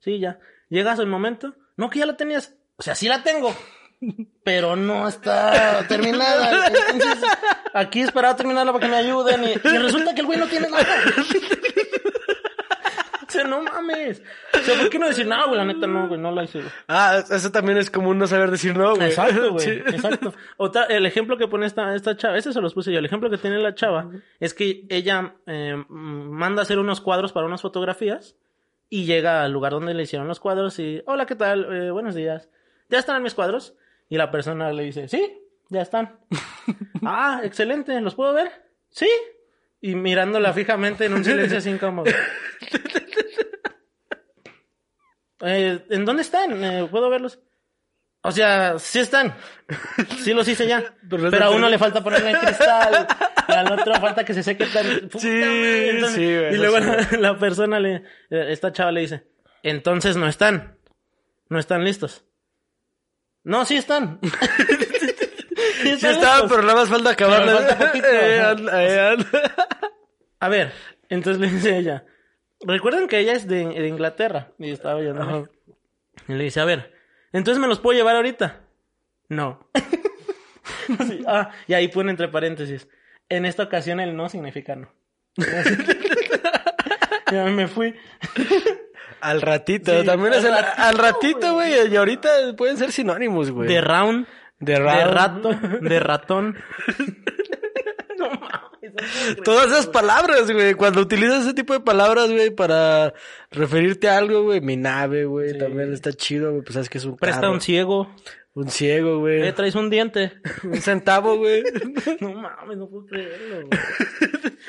Sí, ya. Llegas el momento. No, que ya la tenías. O sea, sí la tengo. Pero no está terminada. Entonces, aquí esperaba terminarla para que me ayuden. Y, y resulta que el güey no tiene nada. O sea, no mames. O sea, ¿por qué no decir, no, güey, la neta no, güey, no la hice, güey? Ah, eso también es como un no saber decir no, güey. Exacto, güey. Sí. Exacto. Otra, el ejemplo que pone esta, esta chava, ese se los puse yo. El ejemplo que tiene la chava es que ella eh, manda a hacer unos cuadros para unas fotografías y llega al lugar donde le hicieron los cuadros y, hola, ¿qué tal? Eh, buenos días. ¿Ya están mis cuadros? Y la persona le dice, sí, ya están. ah, excelente, ¿los puedo ver? Sí. Y mirándola fijamente en un silencio así incómodo. Eh, ¿En dónde están? Eh, ¿Puedo verlos? O sea, sí están. Sí los hice ya. Pero a uno le falta ponerle el cristal. Y al otro falta que se seque tan... Sí. Entonces- sí, güey, Y luego la, la persona le... eh, Esta chava le dice... Entonces no están. No están listos. No, sí están. Sí Sí están listos. pero nada más falta acabarla. Pero falta poquito, Eh, anda, eh, anda. A ver, entonces le dice ella, recuerden que ella es de, de Inglaterra y estaba. México. Y le dice, a ver, entonces me los puedo llevar ahorita. No. Sí, ah, y ahí pone entre paréntesis, en esta ocasión el no significa no. ya me fui. Al ratito, Sí, también al es el, ratito, al ratito, güey. Y ahorita pueden ser sinónimos, güey. De round, de, de ra- rato, de ratón. no mames. Todas esas palabras, güey. Cuando utilizas ese tipo de palabras, güey, para referirte a algo, güey. Mi nave, güey. Sí. También está chido, güey. Pues sabes que es un Presta carro. un ciego. Un ciego, güey. Eh, traes un diente. Un centavo, güey. No mames, no puedo creerlo. güey.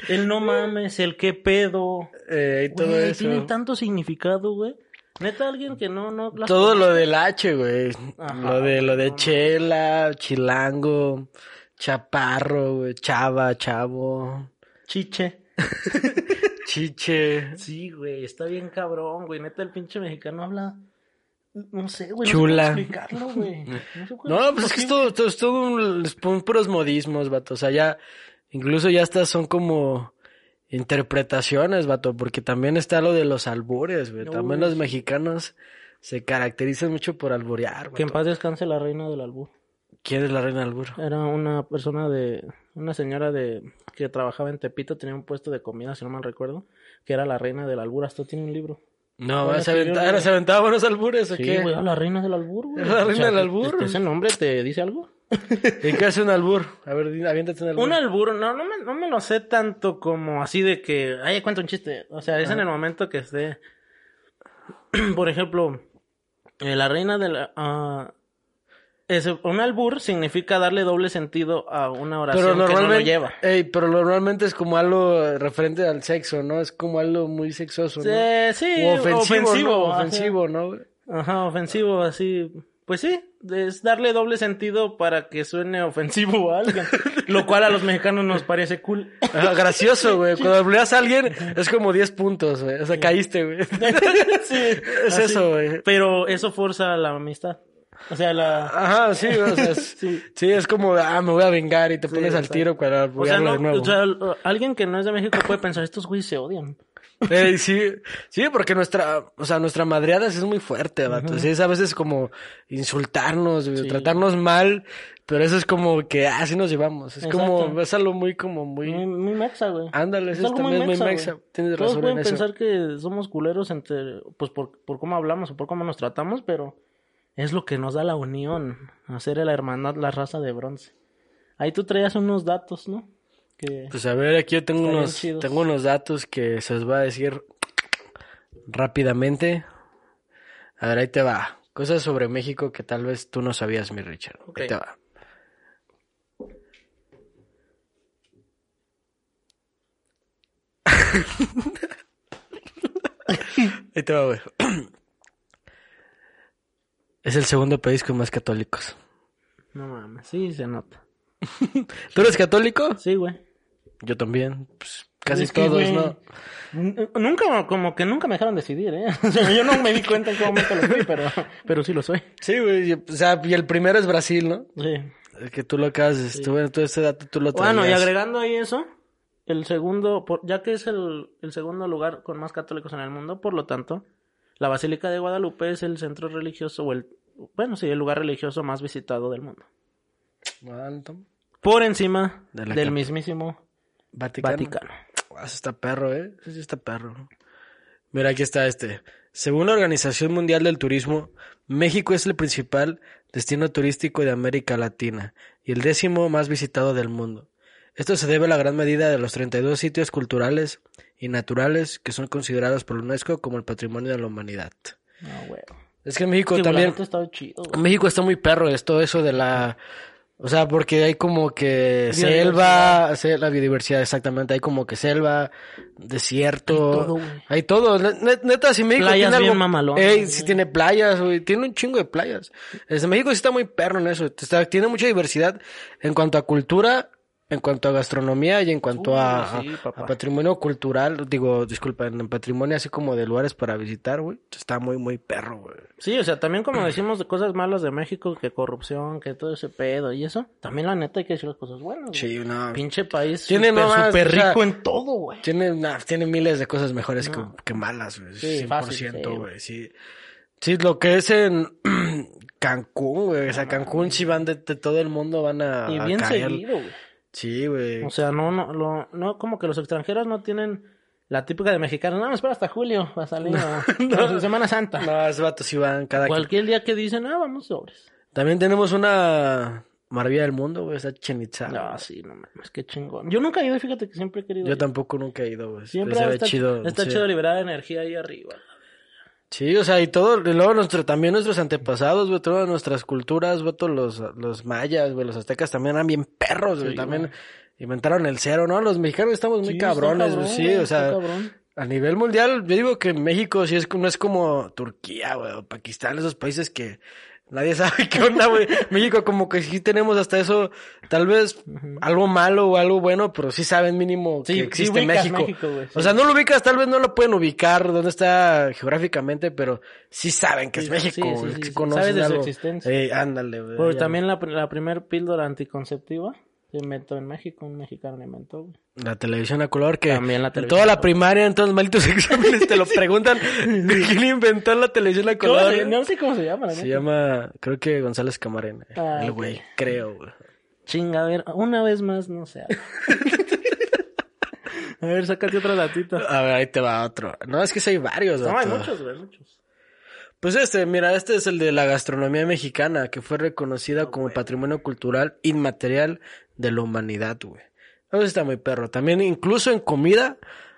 El no mames, el qué pedo. Eh, y todo Güey, eso. tiene tanto significado, güey. Neta, alguien que no, no. Todo lo del H, güey. Ajá, Lo de, lo de no. chela, chilango, chaparro, güey. Chava, chavo, Chiche. chiche. Sí, güey, está bien cabrón, güey. Neta, el pinche mexicano habla. No sé, güey. Chula. No sé explicarlo, güey. No, sé No, pues es que es todo, todo, es todo un, son puros modismos, vato. O sea, ya, incluso ya estas son como interpretaciones, vato, porque también está lo de los albures, güey. También los mexicanos se caracterizan mucho por alburear, Que en vato. paz descanse la reina del albur. ¿Quién es la reina del albur? Era una persona de, una señora de, que trabajaba en Tepito, tenía un puesto de comida, si no mal recuerdo, que era la reina del albur, hasta tiene un libro. No, ¿se, aventa- ahora se aventaba buenos albures o Sí, qué? güey, la reina del albur, güey. La reina del ¿te- albur. ¿Ese nombre te dice algo? ¿Y qué hace un albur? A ver, aviéntate un albur. Un albur, no, no me, no me lo sé tanto como así de que, ay, cuento un chiste. O sea, es en el momento que esté, por ejemplo, eh, la reina de la... ah, es, un albur significa darle doble sentido a una oración Pero que no lo lleva. Ey, pero normalmente es como algo referente al sexo, ¿no? Es como algo muy sexoso, ¿no? Sí, sí, O ofensivo. Ofensivo, ¿no? Ajá, ofensivo, así. Pues sí, es darle doble sentido para que suene ofensivo a alguien. lo cual a los mexicanos nos parece cool. Ajá, gracioso, güey. Cuando albureas a alguien es como 10 puntos, güey. O sea, caíste, güey. sí, Es así. eso, güey. Pero eso forza la amistad. O sea, la... Ajá, sí, o sea, es, sí. Sí. es como, ah, me voy a vengar y te pones al tiro para O sea, no- de nuevo. o sea, alguien que no es de México puede pensar, estos güeyes se odian. Ey, sí, sí, porque nuestra, o sea, nuestra madreada es muy fuerte, vato. Sí, es a veces como insultarnos, Sí. tratarnos mal, pero eso es como que así nos llevamos. Es como, es algo muy, como muy... Muy, muy mexa, güey. Ándale, Es eso algo también es muy güey. mexa. Tienes Todos razón pueden en eso. pensar que somos culeros entre, pues por, por cómo hablamos o por cómo nos tratamos, pero es lo que nos da la unión, hacer la hermandad, la raza de bronce. Ahí tú traías unos datos, ¿no? Que Pues a ver, aquí yo tengo unos, tengo unos datos que se los voy a decir rápidamente. A ver, ahí te va. Cosas sobre México que tal vez tú no sabías, mi Richard. Ahí te va. ahí te va, güey. Es el segundo país con más católicos. no mames, sí se nota. ¿Tú eres católico? Sí, güey. Yo también. Pues, casi Es que, todos, güey, ¿no? Nunca, como que nunca me dejaron decidir, ¿eh? O sea, yo no me di cuenta en qué momento lo fui, pero, pero sí lo soy. Sí, güey. y- O sea, y el primero es Brasil, ¿no? Sí. El que tú lo acabas de... tú- Bueno, tú ese dato tú lo traías. Bueno, y agregando ahí eso, el segundo, por- ya que es el, el segundo lugar con más católicos en el mundo, por lo tanto, la Basílica de Guadalupe es el centro religioso, o el, bueno, sí, el lugar religioso más visitado del mundo. Alto. Por encima De del mismísimo Vaticano. Vaticano. Ah, ese está perro, ¿eh? Sí está perro. Mira, aquí está este. Según la Organización Mundial del Turismo, México es el principal destino turístico de América Latina y el décimo más visitado del mundo. Esto se debe a la gran medida de los 32 sitios culturales y naturales que son considerados por la UNESCO como el patrimonio de la humanidad. No, güey. Es que en México Sí, también... estaba chido. En México está muy perro esto, eso de la... O sea, porque hay como que selva, se- la biodiversidad, exactamente, hay como que selva, desierto, Hay todo, hay todo, Ne- ne- neta, si México Playas tiene bien algo, mamalonas, Ey, tiene playas, güey, tiene un chingo de playas. Desde México sí está muy perro en eso, está- tiene mucha diversidad en cuanto a cultura, en cuanto a gastronomía y en cuanto Uy, a, sí, patrimonio cultural, digo, disculpa, en patrimonio así como de lugares para visitar, güey, está muy, muy perro, güey. Sí, o sea, también como decimos de cosas malas de México, que corrupción, que todo ese pedo y eso, también la neta hay que decir las cosas buenas, güey. Sí, no. Pinche país Tiene súper, nomás, o sea, rico en todo, güey. Tiene, nah, tiene miles de cosas mejores No. que, que malas, güey. Sí, 100%, fácil, sí, güey. Sí. sí, lo que es en Cancún, güey. O sea, Cancún sí van de, de todo el mundo, van a, Y a bien caer. seguido, güey. Sí, güey. O sea, no, no, lo- no, como que los extranjeros no tienen la típica de mexicanos. No, espera hasta julio va a salir. Semana Santa. No, esos vatos sí van cada Cualquier día que dicen, ah, vamos sobres. También tenemos una maravilla del mundo, güey. Esa Itza. No, sí, no mames, qué chingón. Yo nunca he ido, fíjate que siempre he querido. Yo ir. tampoco nunca he ido, güey. Siempre está chido. Está sí. chido liberar energía ahí arriba. Sí, o sea, y todo, y luego nuestro, también nuestros antepasados, güey, todas nuestras culturas, güey, todos los, los mayas, güey, los aztecas también eran bien perros, güey, Sí, también güey. inventaron el cero, ¿no? Los mexicanos estamos muy Sí, cabrones, cabrón, güey, sí, o sea, cabrón. a nivel mundial, yo digo que México sí es, no es como Turquía, güey, o Pakistán, esos países que nadie sabe qué onda, güey. México como que sí tenemos hasta eso, tal vez algo malo o algo bueno, pero sí saben mínimo Sí, que existe México. México, güey, sí. O sea, no lo ubicas, tal vez no lo pueden ubicar dónde está geográficamente, pero sí saben que es México, sí, conocen Sabes de su algo. existencia. Eh, ándale, güey. Pero también la, la primer píldora anticonceptiva Se inventó en México, un mexicano la inventó, güey. La televisión a color que También la en toda la primaria, en todos los malditos exámenes te lo preguntan quién inventó la televisión a ¿Cómo color. se- No sé cómo se llama, la Se neta. llama, creo que González Camarena. Ah, el güey, creo, güey. Chinga, a ver, una vez más, no sé. a ver, sácate otro datito. A ver, ahí te va otro. No, es que hay varios, No, hay muchos, güey, muchos. Pues este, mira, este es el de la gastronomía mexicana, que fue reconocida como patrimonio cultural inmaterial de la humanidad, güey. Eso está muy perro. También, incluso en comida,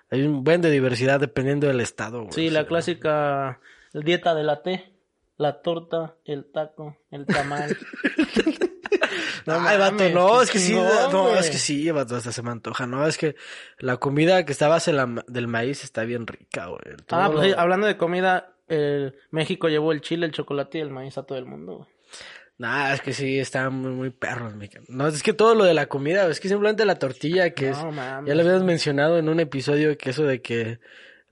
hay un buen de diversidad dependiendo del estado, güey. Sí, la clásica dieta de la T. La torta, el taco, el tamal. Ay, vato, no, es que sí, no, es que sí, vato, hasta se me antoja, no, es que la comida que está base la- del maíz está bien rica, güey. Ah, pues lo- hablando de comida, el México llevó el chile, el chocolate y el maíz a todo el mundo, güey. Nah, es que sí, está muy, muy perros, mexicano. No, es que todo lo de la comida, es que simplemente la tortilla, que No, es, mames. ya lo habías mencionado en un episodio, que eso de que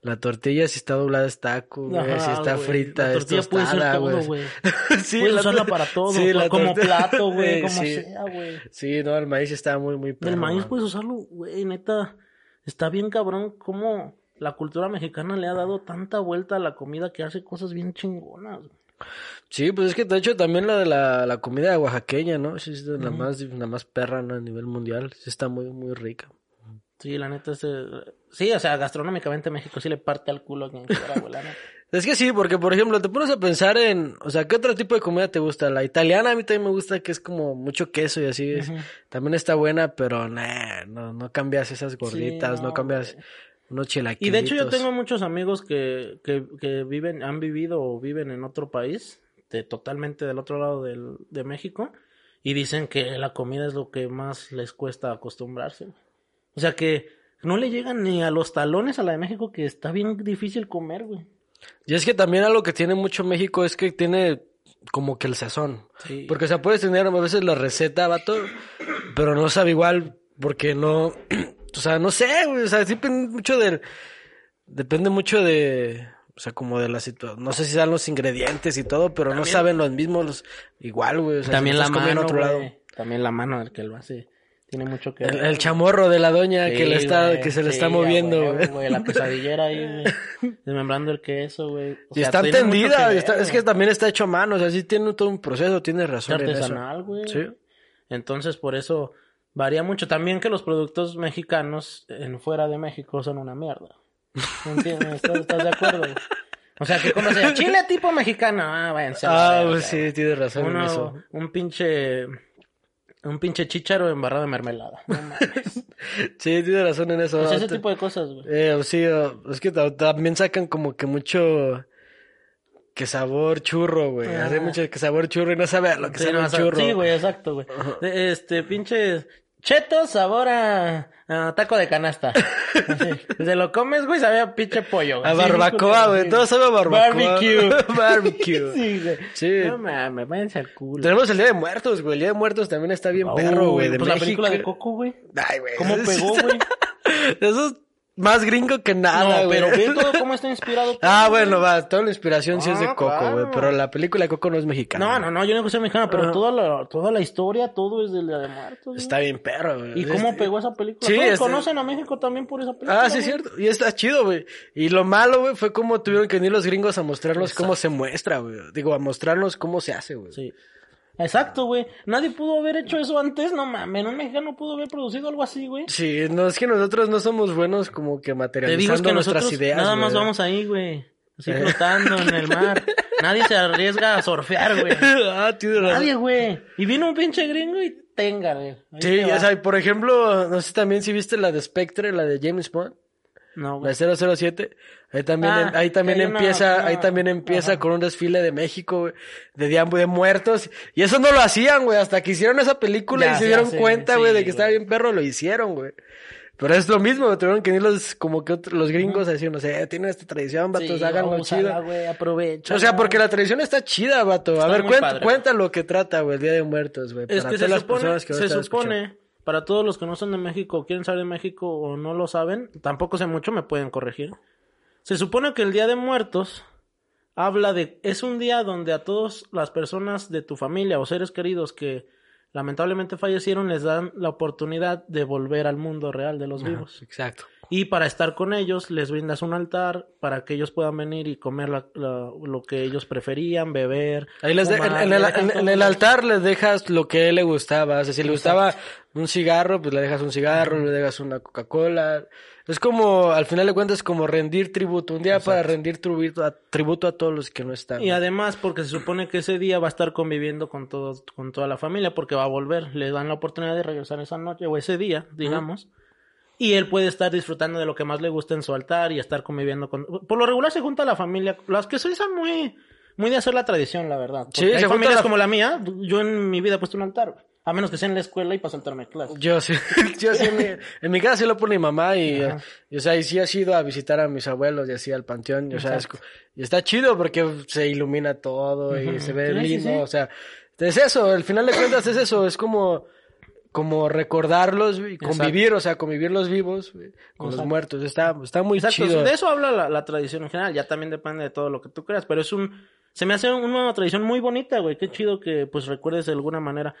la tortilla si está doblada es taco, güey, Ajá, si está güey. frita La es tortilla puede ser tostada, todo, güey. sí, Puedes la usarla para todo, sí, la como plato, güey, como sí. sea, güey. Sí, no, el maíz está muy, muy perro. El maíz man. puedes usarlo, güey, neta. Está bien cabrón cómo la cultura mexicana le ha dado tanta vuelta a la comida que hace cosas bien chingonas. güey. Sí, pues es que de hecho también la de la, la comida oaxaqueña, ¿no? Sí, es la más, la más perra, ¿no? A nivel mundial. Sí está muy, muy rica. Sí, la neta es... eh, Sí, o sea, gastronómicamente México sí le parte al culo a quien quiera, güey, la neta. Es que sí, porque por ejemplo, te pones a pensar en, o sea, ¿qué otro tipo de comida te gusta? La italiana a mí también me gusta que es como mucho queso y así. es- También está buena, pero nah, no, no cambias esas gorditas, no, no, cambias güey. Unos. Y de hecho yo tengo muchos amigos que, que, que viven, han vivido o viven en otro país, de, totalmente del otro lado del, de México, y dicen que la comida es lo que más les cuesta acostumbrarse. O sea que no le llegan ni a los talones a la de México, que está bien difícil comer, güey. Y es que también algo que tiene mucho México es que tiene como que el sazón. Sí. Porque, o sea, puedes tener a veces la receta, vato, pero no sabe igual porque no, o sea, no sé, güey, o sea, sí depende mucho del, depende mucho de, o sea, como de la situación, no sé si dan los ingredientes y todo, pero no saben los mismos, los, igual, güey, o sea, También si la mano, en otro lado. También la mano del que lo hace. Tiene mucho que El, ver. el chamorro de la doña que le está, que se le está moviendo, güey. La pesadillera ahí, güey. Desmembrando el queso, güey. O Y está entendida, que es que también está hecho a mano, o sea, sí tiene todo un proceso, tiene Es razón eso. artesanal, güey. Sí. Entonces, por eso varía mucho. También que los productos mexicanos en fuera de México son una mierda. ¿Me entiendes? ¿Estás, estás de acuerdo? O sea, que como sea, chile tipo mexicano. Ah, váyanse. Ah, pues sí, tienes razón en eso. un pinche... Un pinche chícharo embarrado de mermelada. No mames. Sí, tienes razón en eso. Pues ese tipo de cosas, güey. Eh, sí, es que ta- también sacan como que mucho que sabor churro, güey. Hace mucho que sabor churro y no sabe a lo que Sí, sabe no, sea, churro. sí, güey, exacto, güey. Este, pinche cheto sabor a, a taco de canasta. Así. Se lo comes, güey, sabe a pinche pollo. A Así, barbacoa, güey. sí. Todo sabe a barbacoa. Barbecue. Barbecue. Sí, güey. Sí. No mames, váyanse al culo. Tenemos el Día de Muertos, güey. El Día de Muertos también está bien perro, güey. De pues la película de Coco, güey. Ay, güey. ¿Cómo pegó, güey? Eso es más gringo que nada, No, pero ve todo cómo está inspirado. Ah, bueno, va. Toda la inspiración sí es de Ah, Coco, güey. claro. Pero la película de Coco no es mexicana. No, no, no, yo no sea mexicana, pero toda la, toda la historia, todo es del Día de Muertos. güey. Está bien perro, güey. ¿Y cómo pegó esa película? Sí, Todos este- conocen a México también por esa película. Ah, sí, es cierto. Y está chido, güey. Y lo malo, güey, fue como tuvieron que venir los gringos a mostrarnos cómo se muestra, güey. Digo, a mostrarnos cómo se hace, güey. Sí. Exacto, güey. Nadie pudo haber hecho eso antes, no mames. Un mexicano pudo haber producido algo así, güey. Sí, no, es que nosotros no somos buenos como que Te materializando digo es que nuestras nosotros ideas, nada más vamos ahí, güey. Así Eh. flotando en el mar. Nadie se arriesga a surfear, güey. ah, razón. Nadie, güey. Y vino un pinche gringo y tenga, güey. Sí, o sea, por ejemplo, no sé también si viste la de Spectre, la de James Bond, No, la güey. de 007. Ahí también, Ah, ahí también hay una- empieza, una- ahí también empieza ajá. con un desfile de México, güey, de Día de Muertos. Y eso no lo hacían, güey, hasta que hicieron esa película Ya, y se ya dieron sé, cuenta, güey, sí, de que estaba güey. bien perro, lo hicieron, güey. Pero es lo mismo, güey, tuvieron que ir los, como que otros- los gringos a decir, no sé, tienen esta tradición, vatos, Sí, háganlo chido. güey, aprovecha. O sea, porque la tradición está chida, vato. A Está ver, muy cuenta, padre. cuenta lo que trata, güey, el Día de Muertos, güey. Es para que se las supone, personas que se supone, para todos los que no son de México, quieren saber de México o no lo saben, tampoco sé mucho, me pueden corregir. Se supone que el Día de Muertos habla de, es un día donde a todas las personas de tu familia o seres queridos que, lamentablemente fallecieron les dan la oportunidad de volver al mundo real de los vivos. Exacto. Y para estar con ellos les brindas un altar para que ellos puedan venir y comer la- la- lo que ellos preferían, beber. Ahí les de- en, el, en- en altar les dejas lo que a él le gustaba. O sea, si le gustaba un cigarro, pues le dejas un cigarro, le dejas una Coca-Cola. Es como, al final de cuentas, como rendir tributo. Un día para rendir tributo a, tributo a todos los que no están. Y además porque se supone que ese día va a estar conviviendo con todos, con toda la familia porque va a volver. Le dan la oportunidad de regresar esa noche o ese día, digamos. Y él puede estar disfrutando de lo que más le gusta en su altar y estar conviviendo con... Por lo regular se junta la familia, las que son son muy, muy de hacer la tradición, la verdad. Porque Sí, hay se familias la- como la mía, yo en mi vida he puesto un altar. A menos que sea en la escuela y para saltarme clases. Yo sí, yo sí, en mi, en mi casa sí lo pone mi mamá y, eh, y, o sea, y sí has ido a visitar a mis abuelos y así al panteón, y, o sea, es y está chido porque se ilumina todo y se ve sí, lindo, sí. o sea, es eso, al final de cuentas es eso, es como, como recordarlos y convivir, o sea, convivir los vivos güey, con los muertos, está, está muy Exacto, chido. de eso habla la, la tradición en general, ya también depende de todo lo que tú creas, pero es un, se me hace una tradición muy bonita, güey, qué chido que pues recuerdes de alguna manera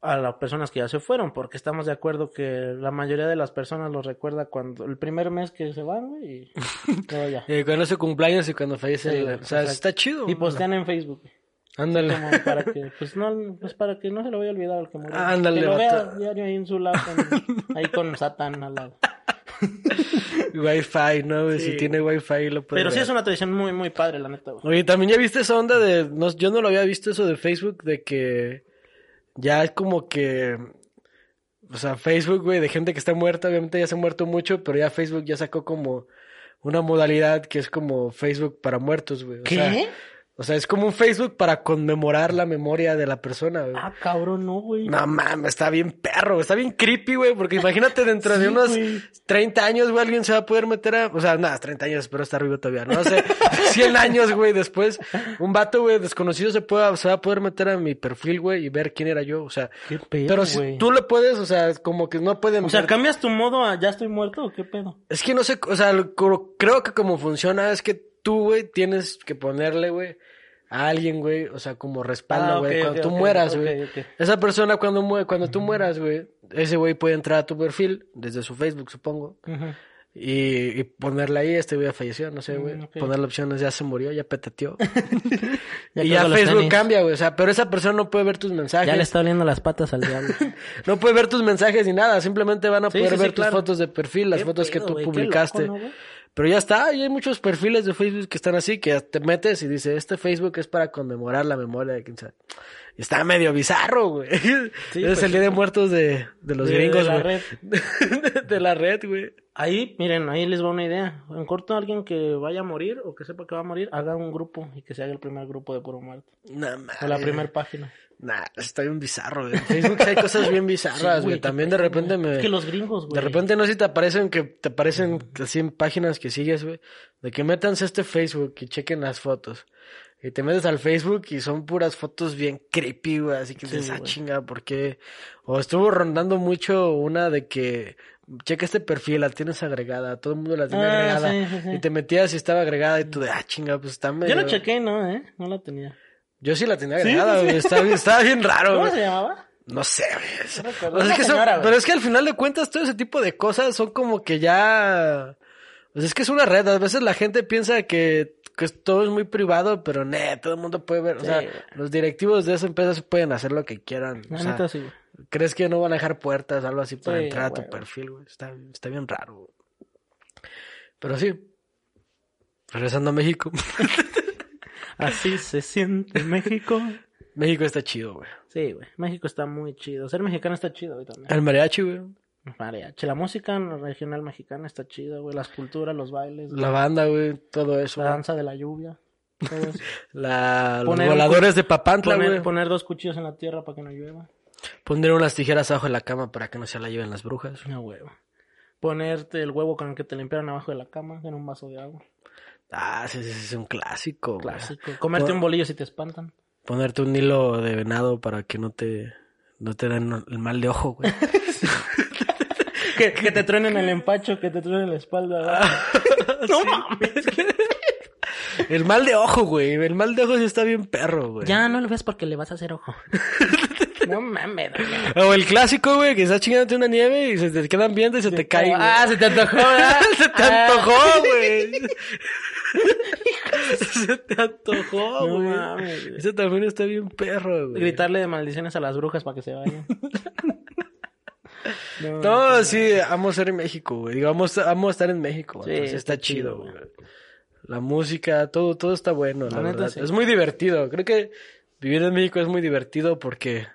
a las personas que ya se fueron, porque estamos de acuerdo que la mayoría de las personas los recuerda cuando, el primer mes que se van, güey, y luego ya. Eh, cuando su cumpleaños y cuando fallece, Sí, el- o sea, exacto. está chido. Y postean en Facebook, Ándale. como para que, pues no, pues para que no se lo vaya a olvidar al que murió. Ándale, que lo vea diario ahí en su lado, con- ahí con Satán al lado. Wi-Fi, ¿no? güey? Si Sí. tiene Wi-Fi lo puede Pero sí es una tradición muy, muy padre, la neta, güey. Oye, también ya viste esa onda de, no, yo no lo había visto eso de Facebook, de que ya es como que, o sea, Facebook, güey, de gente que está muerta, obviamente ya se ha muerto mucho, pero ya Facebook ya sacó como una modalidad que es como Facebook para muertos, güey. O sea, o sea, es como un Facebook para conmemorar la memoria de la persona, güey. Ah, cabrón, no, güey. No mames, está bien perro, güey, está bien creepy, güey, porque imagínate dentro de unos güey. 30 años, güey, alguien se va a poder meter a, o sea, nada, 30 años, pero está arriba todavía, no sé, 100 años, güey, después, un vato, güey, desconocido se, pueda, se va a poder meter a mi perfil, güey, y ver quién era yo, o sea, Qué pedo, pero si güey. tú le puedes, o sea, como que no pueden O sea, ¿cambias tu modo a ya estoy muerto o qué pedo? es que no sé, o sea, creo que como funciona es que tú, güey, tienes que ponerle, güey, a alguien, güey, o sea, como respaldo, Ah, güey, cuando tú mueras, güey. Esa persona cuando mue- cuando tú mueras, güey, ese güey puede entrar a tu perfil desde su Facebook, supongo, y, y ponerle ahí, este güey ya falleció, no sé, güey. Mm, ok. Poner la opción es ya se murió, ya peteteó. Ya y ya Facebook tenis. cambia, güey, o sea, pero esa persona no puede ver tus mensajes. Ya le está oliendo las patas al diablo. No puede ver tus mensajes ni nada, simplemente van a Sí, poder sí, sí, ver tus claro. fotos de perfil, las fotos que tú güey, publicaste. loco, ¿no, güey? Pero ya está, y hay muchos perfiles de Facebook que están así, que te metes y dice, este Facebook es para conmemorar la memoria de quien sabe. Está medio bizarro, güey. Sí, es pues, el día de muertos de, de los De- gringos, de la güey. De, de la red, güey. Ahí, miren, ahí les va una idea. En corto, alguien que vaya a morir o que sepa que va a morir, haga un grupo y que se haga el primer grupo de puro muerto. Nah, O la primera página. Nah, está bien bizarro, güey. En Facebook hay cosas bien bizarras, Sí, güey. También de repente me... Es que los gringos, güey. De repente no sé si te aparecen que te aparecen así en páginas que sigues, güey, de que métanse este Facebook y chequen las fotos. Y te metes al Facebook y son puras fotos bien creepy, güey, así que Sí, dices, ah, chinga, ¿por qué? O estuvo rondando mucho una de que checa este perfil, la tienes agregada, todo el mundo la tiene Ah, agregada. sí, sí, sí. Y te metías y estaba agregada y tú de, ah, chinga, pues está medio... Yo lo chequé, ¿no? ¿Eh? No la tenía. Yo sí la tenía agregada, güey, estaba, bien- estaba bien raro, ¿Cómo se llamaba? No sé, güey. No. O sea, es que señora, pero es que al final de cuentas todo ese tipo de cosas son como que ya... Pues es que es una red. A veces la gente piensa que, que todo es muy privado, pero no, todo el mundo puede ver. O sea, los directivos de esa empresa pueden hacer lo que quieran. La o sea, neta, sí. ¿Crees que no van a dejar puertas o algo así para Sí, entrar a tu perfil, güey? Está, está bien raro, güey. Pero sí. Regresando a México. Así se siente México. México está chido, güey. Sí, güey. México está muy chido. Ser mexicano está chido, güey, también. El mariachi, güey. Mariachi. La música regional mexicana está chida, güey. Las culturas, los bailes. La banda, güey. Todo eso. La güey. danza de la lluvia. Todo eso. La, los Poner voladores de Papantla, poner, güey. poner dos cuchillos en la tierra para que no llueva. Poner unas tijeras abajo de la cama para que no se la lleven las brujas. No, huevo. Ponerte el huevo con el que te limpiaron abajo de la cama en un vaso de agua. Ah, sí, sí, sí, es un clásico, güey. Clásico. Comerte un bolillo si te espantan. Ponerte un hilo de venado para que no te, no te den el mal de ojo, güey. Que, que te truenen el empacho, que te truenen la espalda. güey. no mames. el mal de ojo, güey. El mal de ojo sí está bien perro, güey. Ya no lo ves porque le vas a hacer ojo. No mames. O el clásico, güey, que estás chingándote una nieve y se te quedan viendo y se te cae, güey. Ah, se te antojó, ¿verdad? se te Ah. antojó, güey. se te antojó, No güey. mames, güey. Eso también está bien perro, güey. Gritarle de maldiciones a las brujas para que se vayan. no, No, sí, amo ser en México, güey. Digo, amo, amo estar en México, Sí, güey. está, está chido, chido, güey. La música, todo, todo está bueno, la, La neta, verdad. sí. Es muy divertido. Creo que vivir en México es muy divertido porque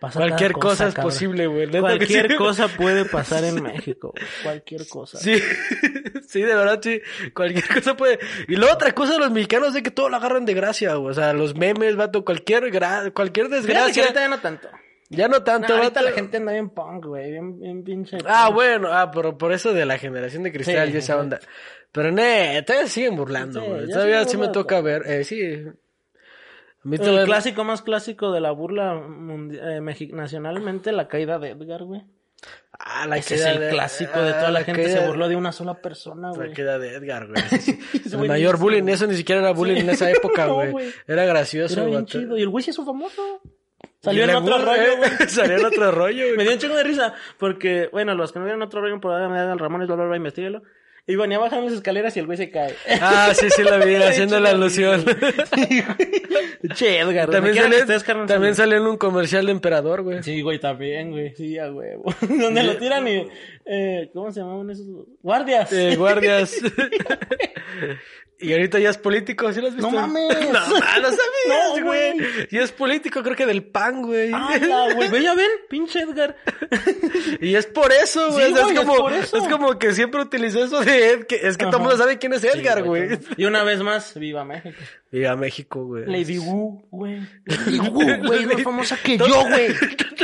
Pasa cualquier cosa, es cabrón. posible, güey. Cualquier sí. cosa puede pasar en México. güey. Cualquier cosa. Sí, sí, de verdad, sí. Cualquier cosa puede. Y luego otra cosa de los mexicanos es que todo lo agarran de gracia, güey. O sea, los memes, vato, cualquier, gra... cualquier que desgracia. ahorita ya no tanto. Ya no No, tanto, ahorita vato. la gente anda bien punk, güey. Bien, bien pinche. Ah, punk. bueno, ah, pero por eso de la generación de cristal Sí, y esa onda. Pero ne, todavía siguen burlando, güey. todavía sí me toca ver, eh, sí. El todavía- clásico más clásico de la burla eh, nacionalmente, la caída de Edgar, güey. Ah, la Ese es el de- clásico de ah, toda la gente queda- se burló de una sola persona, La güey. queda de Edgar, güey. sí, el mayor bullying, eso ni siquiera era bullying en esa época, No, güey. güey. Era gracioso, Era bien vato. chido. Y el güey se hizo famoso. Y Salió en otro rollo, güey. Salió en otro rollo, güey. Me dio un chingo de risa. Porque, bueno, los que no vieron otro rollo por ahí, me dan Ramones, bla, bla, bla, investíguelo. Y venía bajando las escaleras y el güey se cae. Ah, sí, sí la vi, haciendo la alusión. Che, Edgar. También, estés, carnal, también salió en un comercial de Emperador, güey. Sí, güey, también, güey. Sí, a huevo. Donde lo tiran y... Eh, ¿Cómo se llamaban esos? Guardias. Eh, guardias. Y ahorita ya es político, ¿sí lo has visto? No mames. No, no sabías, No, güey. güey. Y es político, creo que del PAN, güey. ¡Hala, güey! Ve, ya ven, pinche Edgar. Y es por eso, güey. Sí, O sea, güey, es, es como, eso. es como que siempre utilizó eso de Ed, que es que todo el mundo sabe quién es Edgar, Sí, güey. Y una vez más, viva México. Viva México, güey. Lady Wu, güey. Lady Wu, güey, más famosa que yo, güey.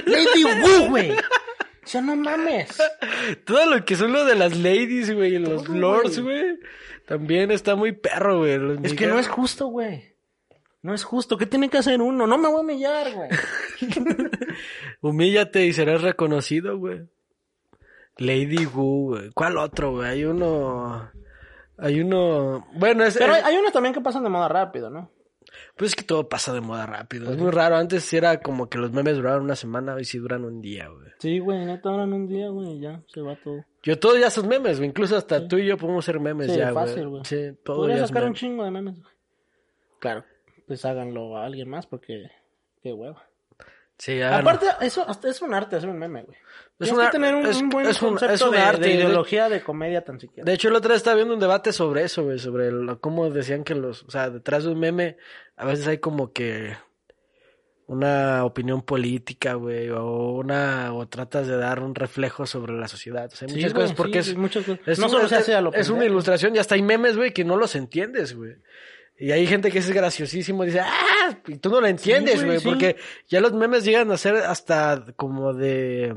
Lady Wu, güey. O sea, no mames. Todo lo que son lo de las ladies, güey, y los Todo, lords, güey. güey. También está muy perro, güey. Es que no es justo, güey. No es justo. ¿Qué tiene que hacer uno? No me voy a humillar, güey. Humíllate y serás reconocido, güey. Lady Wu, güey. ¿Cuál otro, güey? Hay uno... Hay uno... Bueno, es... Pero hay, hay unos también que pasan de moda rápido, ¿no? Pues es que todo pasa de moda rápido. Es muy raro. Antes sí era como que los memes duraban una semana. Hoy sí duran un día, güey. Sí, güey, neta, duran un día, güey, y ya, se va todo. Yo todo ya son memes, güey. Incluso hasta tú y yo podemos ser memes Sí, ya, fácil, güey. Sí, todo Podría ya es sacar un meme. chingo de memes, güey. Claro. Pues háganlo a alguien más porque... Qué hueva. Sí, Aparte, eso es un arte hacer un meme, güey. Es una- que tener un, es- un buen es un- concepto es un de, arte, de de- ideología de comedia tan siquiera. De hecho, el otro día estaba viendo un debate sobre eso, güey, sobre lo- cómo decían que los, o sea, detrás de un meme, a veces hay como que una opinión política, güey, o una, o tratas de dar un reflejo sobre la sociedad. O sea, hay muchas cosas, porque sí, es, muchas cosas. es no una- solo se hace a lo es una ilustración y hasta hay memes, güey, que no los entiendes, güey. Y hay gente que es graciosísimo dice, ¡ah! Y tú no lo entiendes, güey, sí. porque ya los memes llegan a ser hasta como de,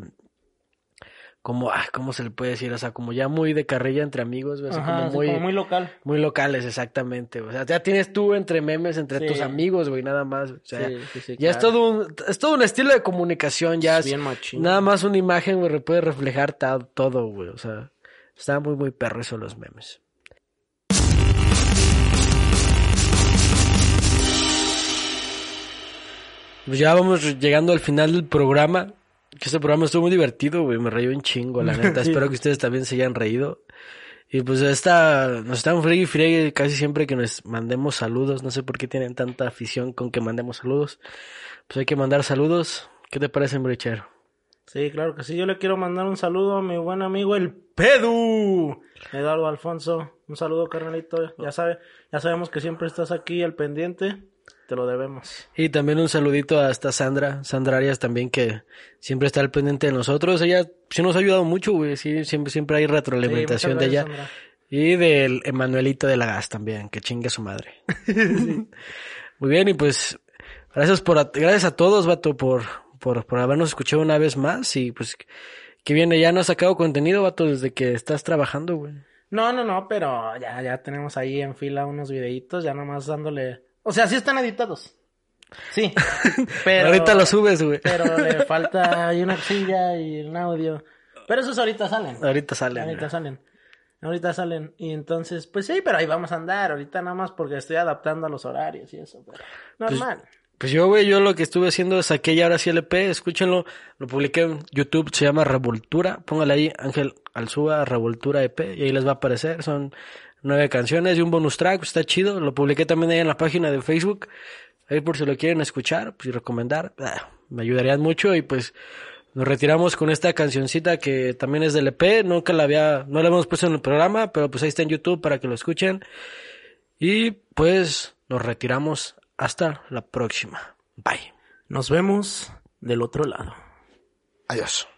como, ah, ¿cómo se le puede decir? O sea, como ya muy de carrilla entre amigos, güey, Ajá, como sí, muy, como muy local. muy locales, exactamente. O sea, ya tienes tú entre memes, entre tus amigos, güey, nada más. O sea, Sí, sí, sí, ya es todo un, es todo un estilo de comunicación, ya es Bien machín. nada más una imagen, güey, puede reflejar todo, güey. O sea, está muy, muy perro eso los memes. Pues ya vamos llegando al final del programa. Que este programa estuvo muy divertido, güey. Me reí un chingo, la neta. Espero que ustedes también se hayan reído. Y pues esta, nos están friegue y casi siempre que nos mandemos saludos. No sé por qué tienen tanta afición con que mandemos saludos. Pues hay que mandar saludos. ¿Qué te parece, Brichero? Sí, claro que sí. Yo le quiero mandar un saludo a mi buen amigo el Pedu. Eduardo Alfonso. Un saludo, carnalito. Ya sabe, ya sabemos que siempre estás aquí al pendiente. Te lo debemos. Y también un saludito a esta Sandra, Sandra Arias también que siempre está al pendiente de nosotros. Ella sí nos ha ayudado mucho, güey. Sí, siempre, siempre hay retroalimentación Sí, de ella. Y del Emanuelito de la Gas también, que chingue a su madre. Muy bien, y pues gracias por gracias a todos, vato, por, por, por habernos escuchado una vez más. Y pues que viene, ya no has sacado contenido, vato, desde que estás trabajando, güey. No, no, no, pero ya, ya tenemos ahí en fila unos videitos, ya nomás dándole. O sea, sí están editados. Sí. Pero, ahorita lo subes, güey. Pero le falta hay una silla y un audio. Pero esos ahorita salen. Ahorita salen. Ahorita salen. Ahorita salen. Y entonces, pues sí, pero ahí vamos a andar. Ahorita nada más porque estoy adaptando a los horarios y eso. Pero pues, normal. Pues, yo, güey, yo lo que estuve haciendo es aquella ya ahora sí LP. Escúchenlo. Lo publiqué en YouTube. Se llama Revoltura. Póngale ahí Ángel Alzúa Revoltura EP. Y ahí les va a aparecer. Son nueve canciones y un bonus track, pues, está chido. Lo publiqué también ahí en la página de Facebook. Ahí por si lo quieren escuchar pues, y recomendar, ah, me ayudarían mucho. Y pues nos retiramos con esta cancioncita que también es del EP. Nunca la había, no la hemos puesto en el programa, pero pues ahí está en YouTube para que lo escuchen. Y pues nos retiramos hasta la próxima. Bye. Nos vemos del otro lado. Adiós.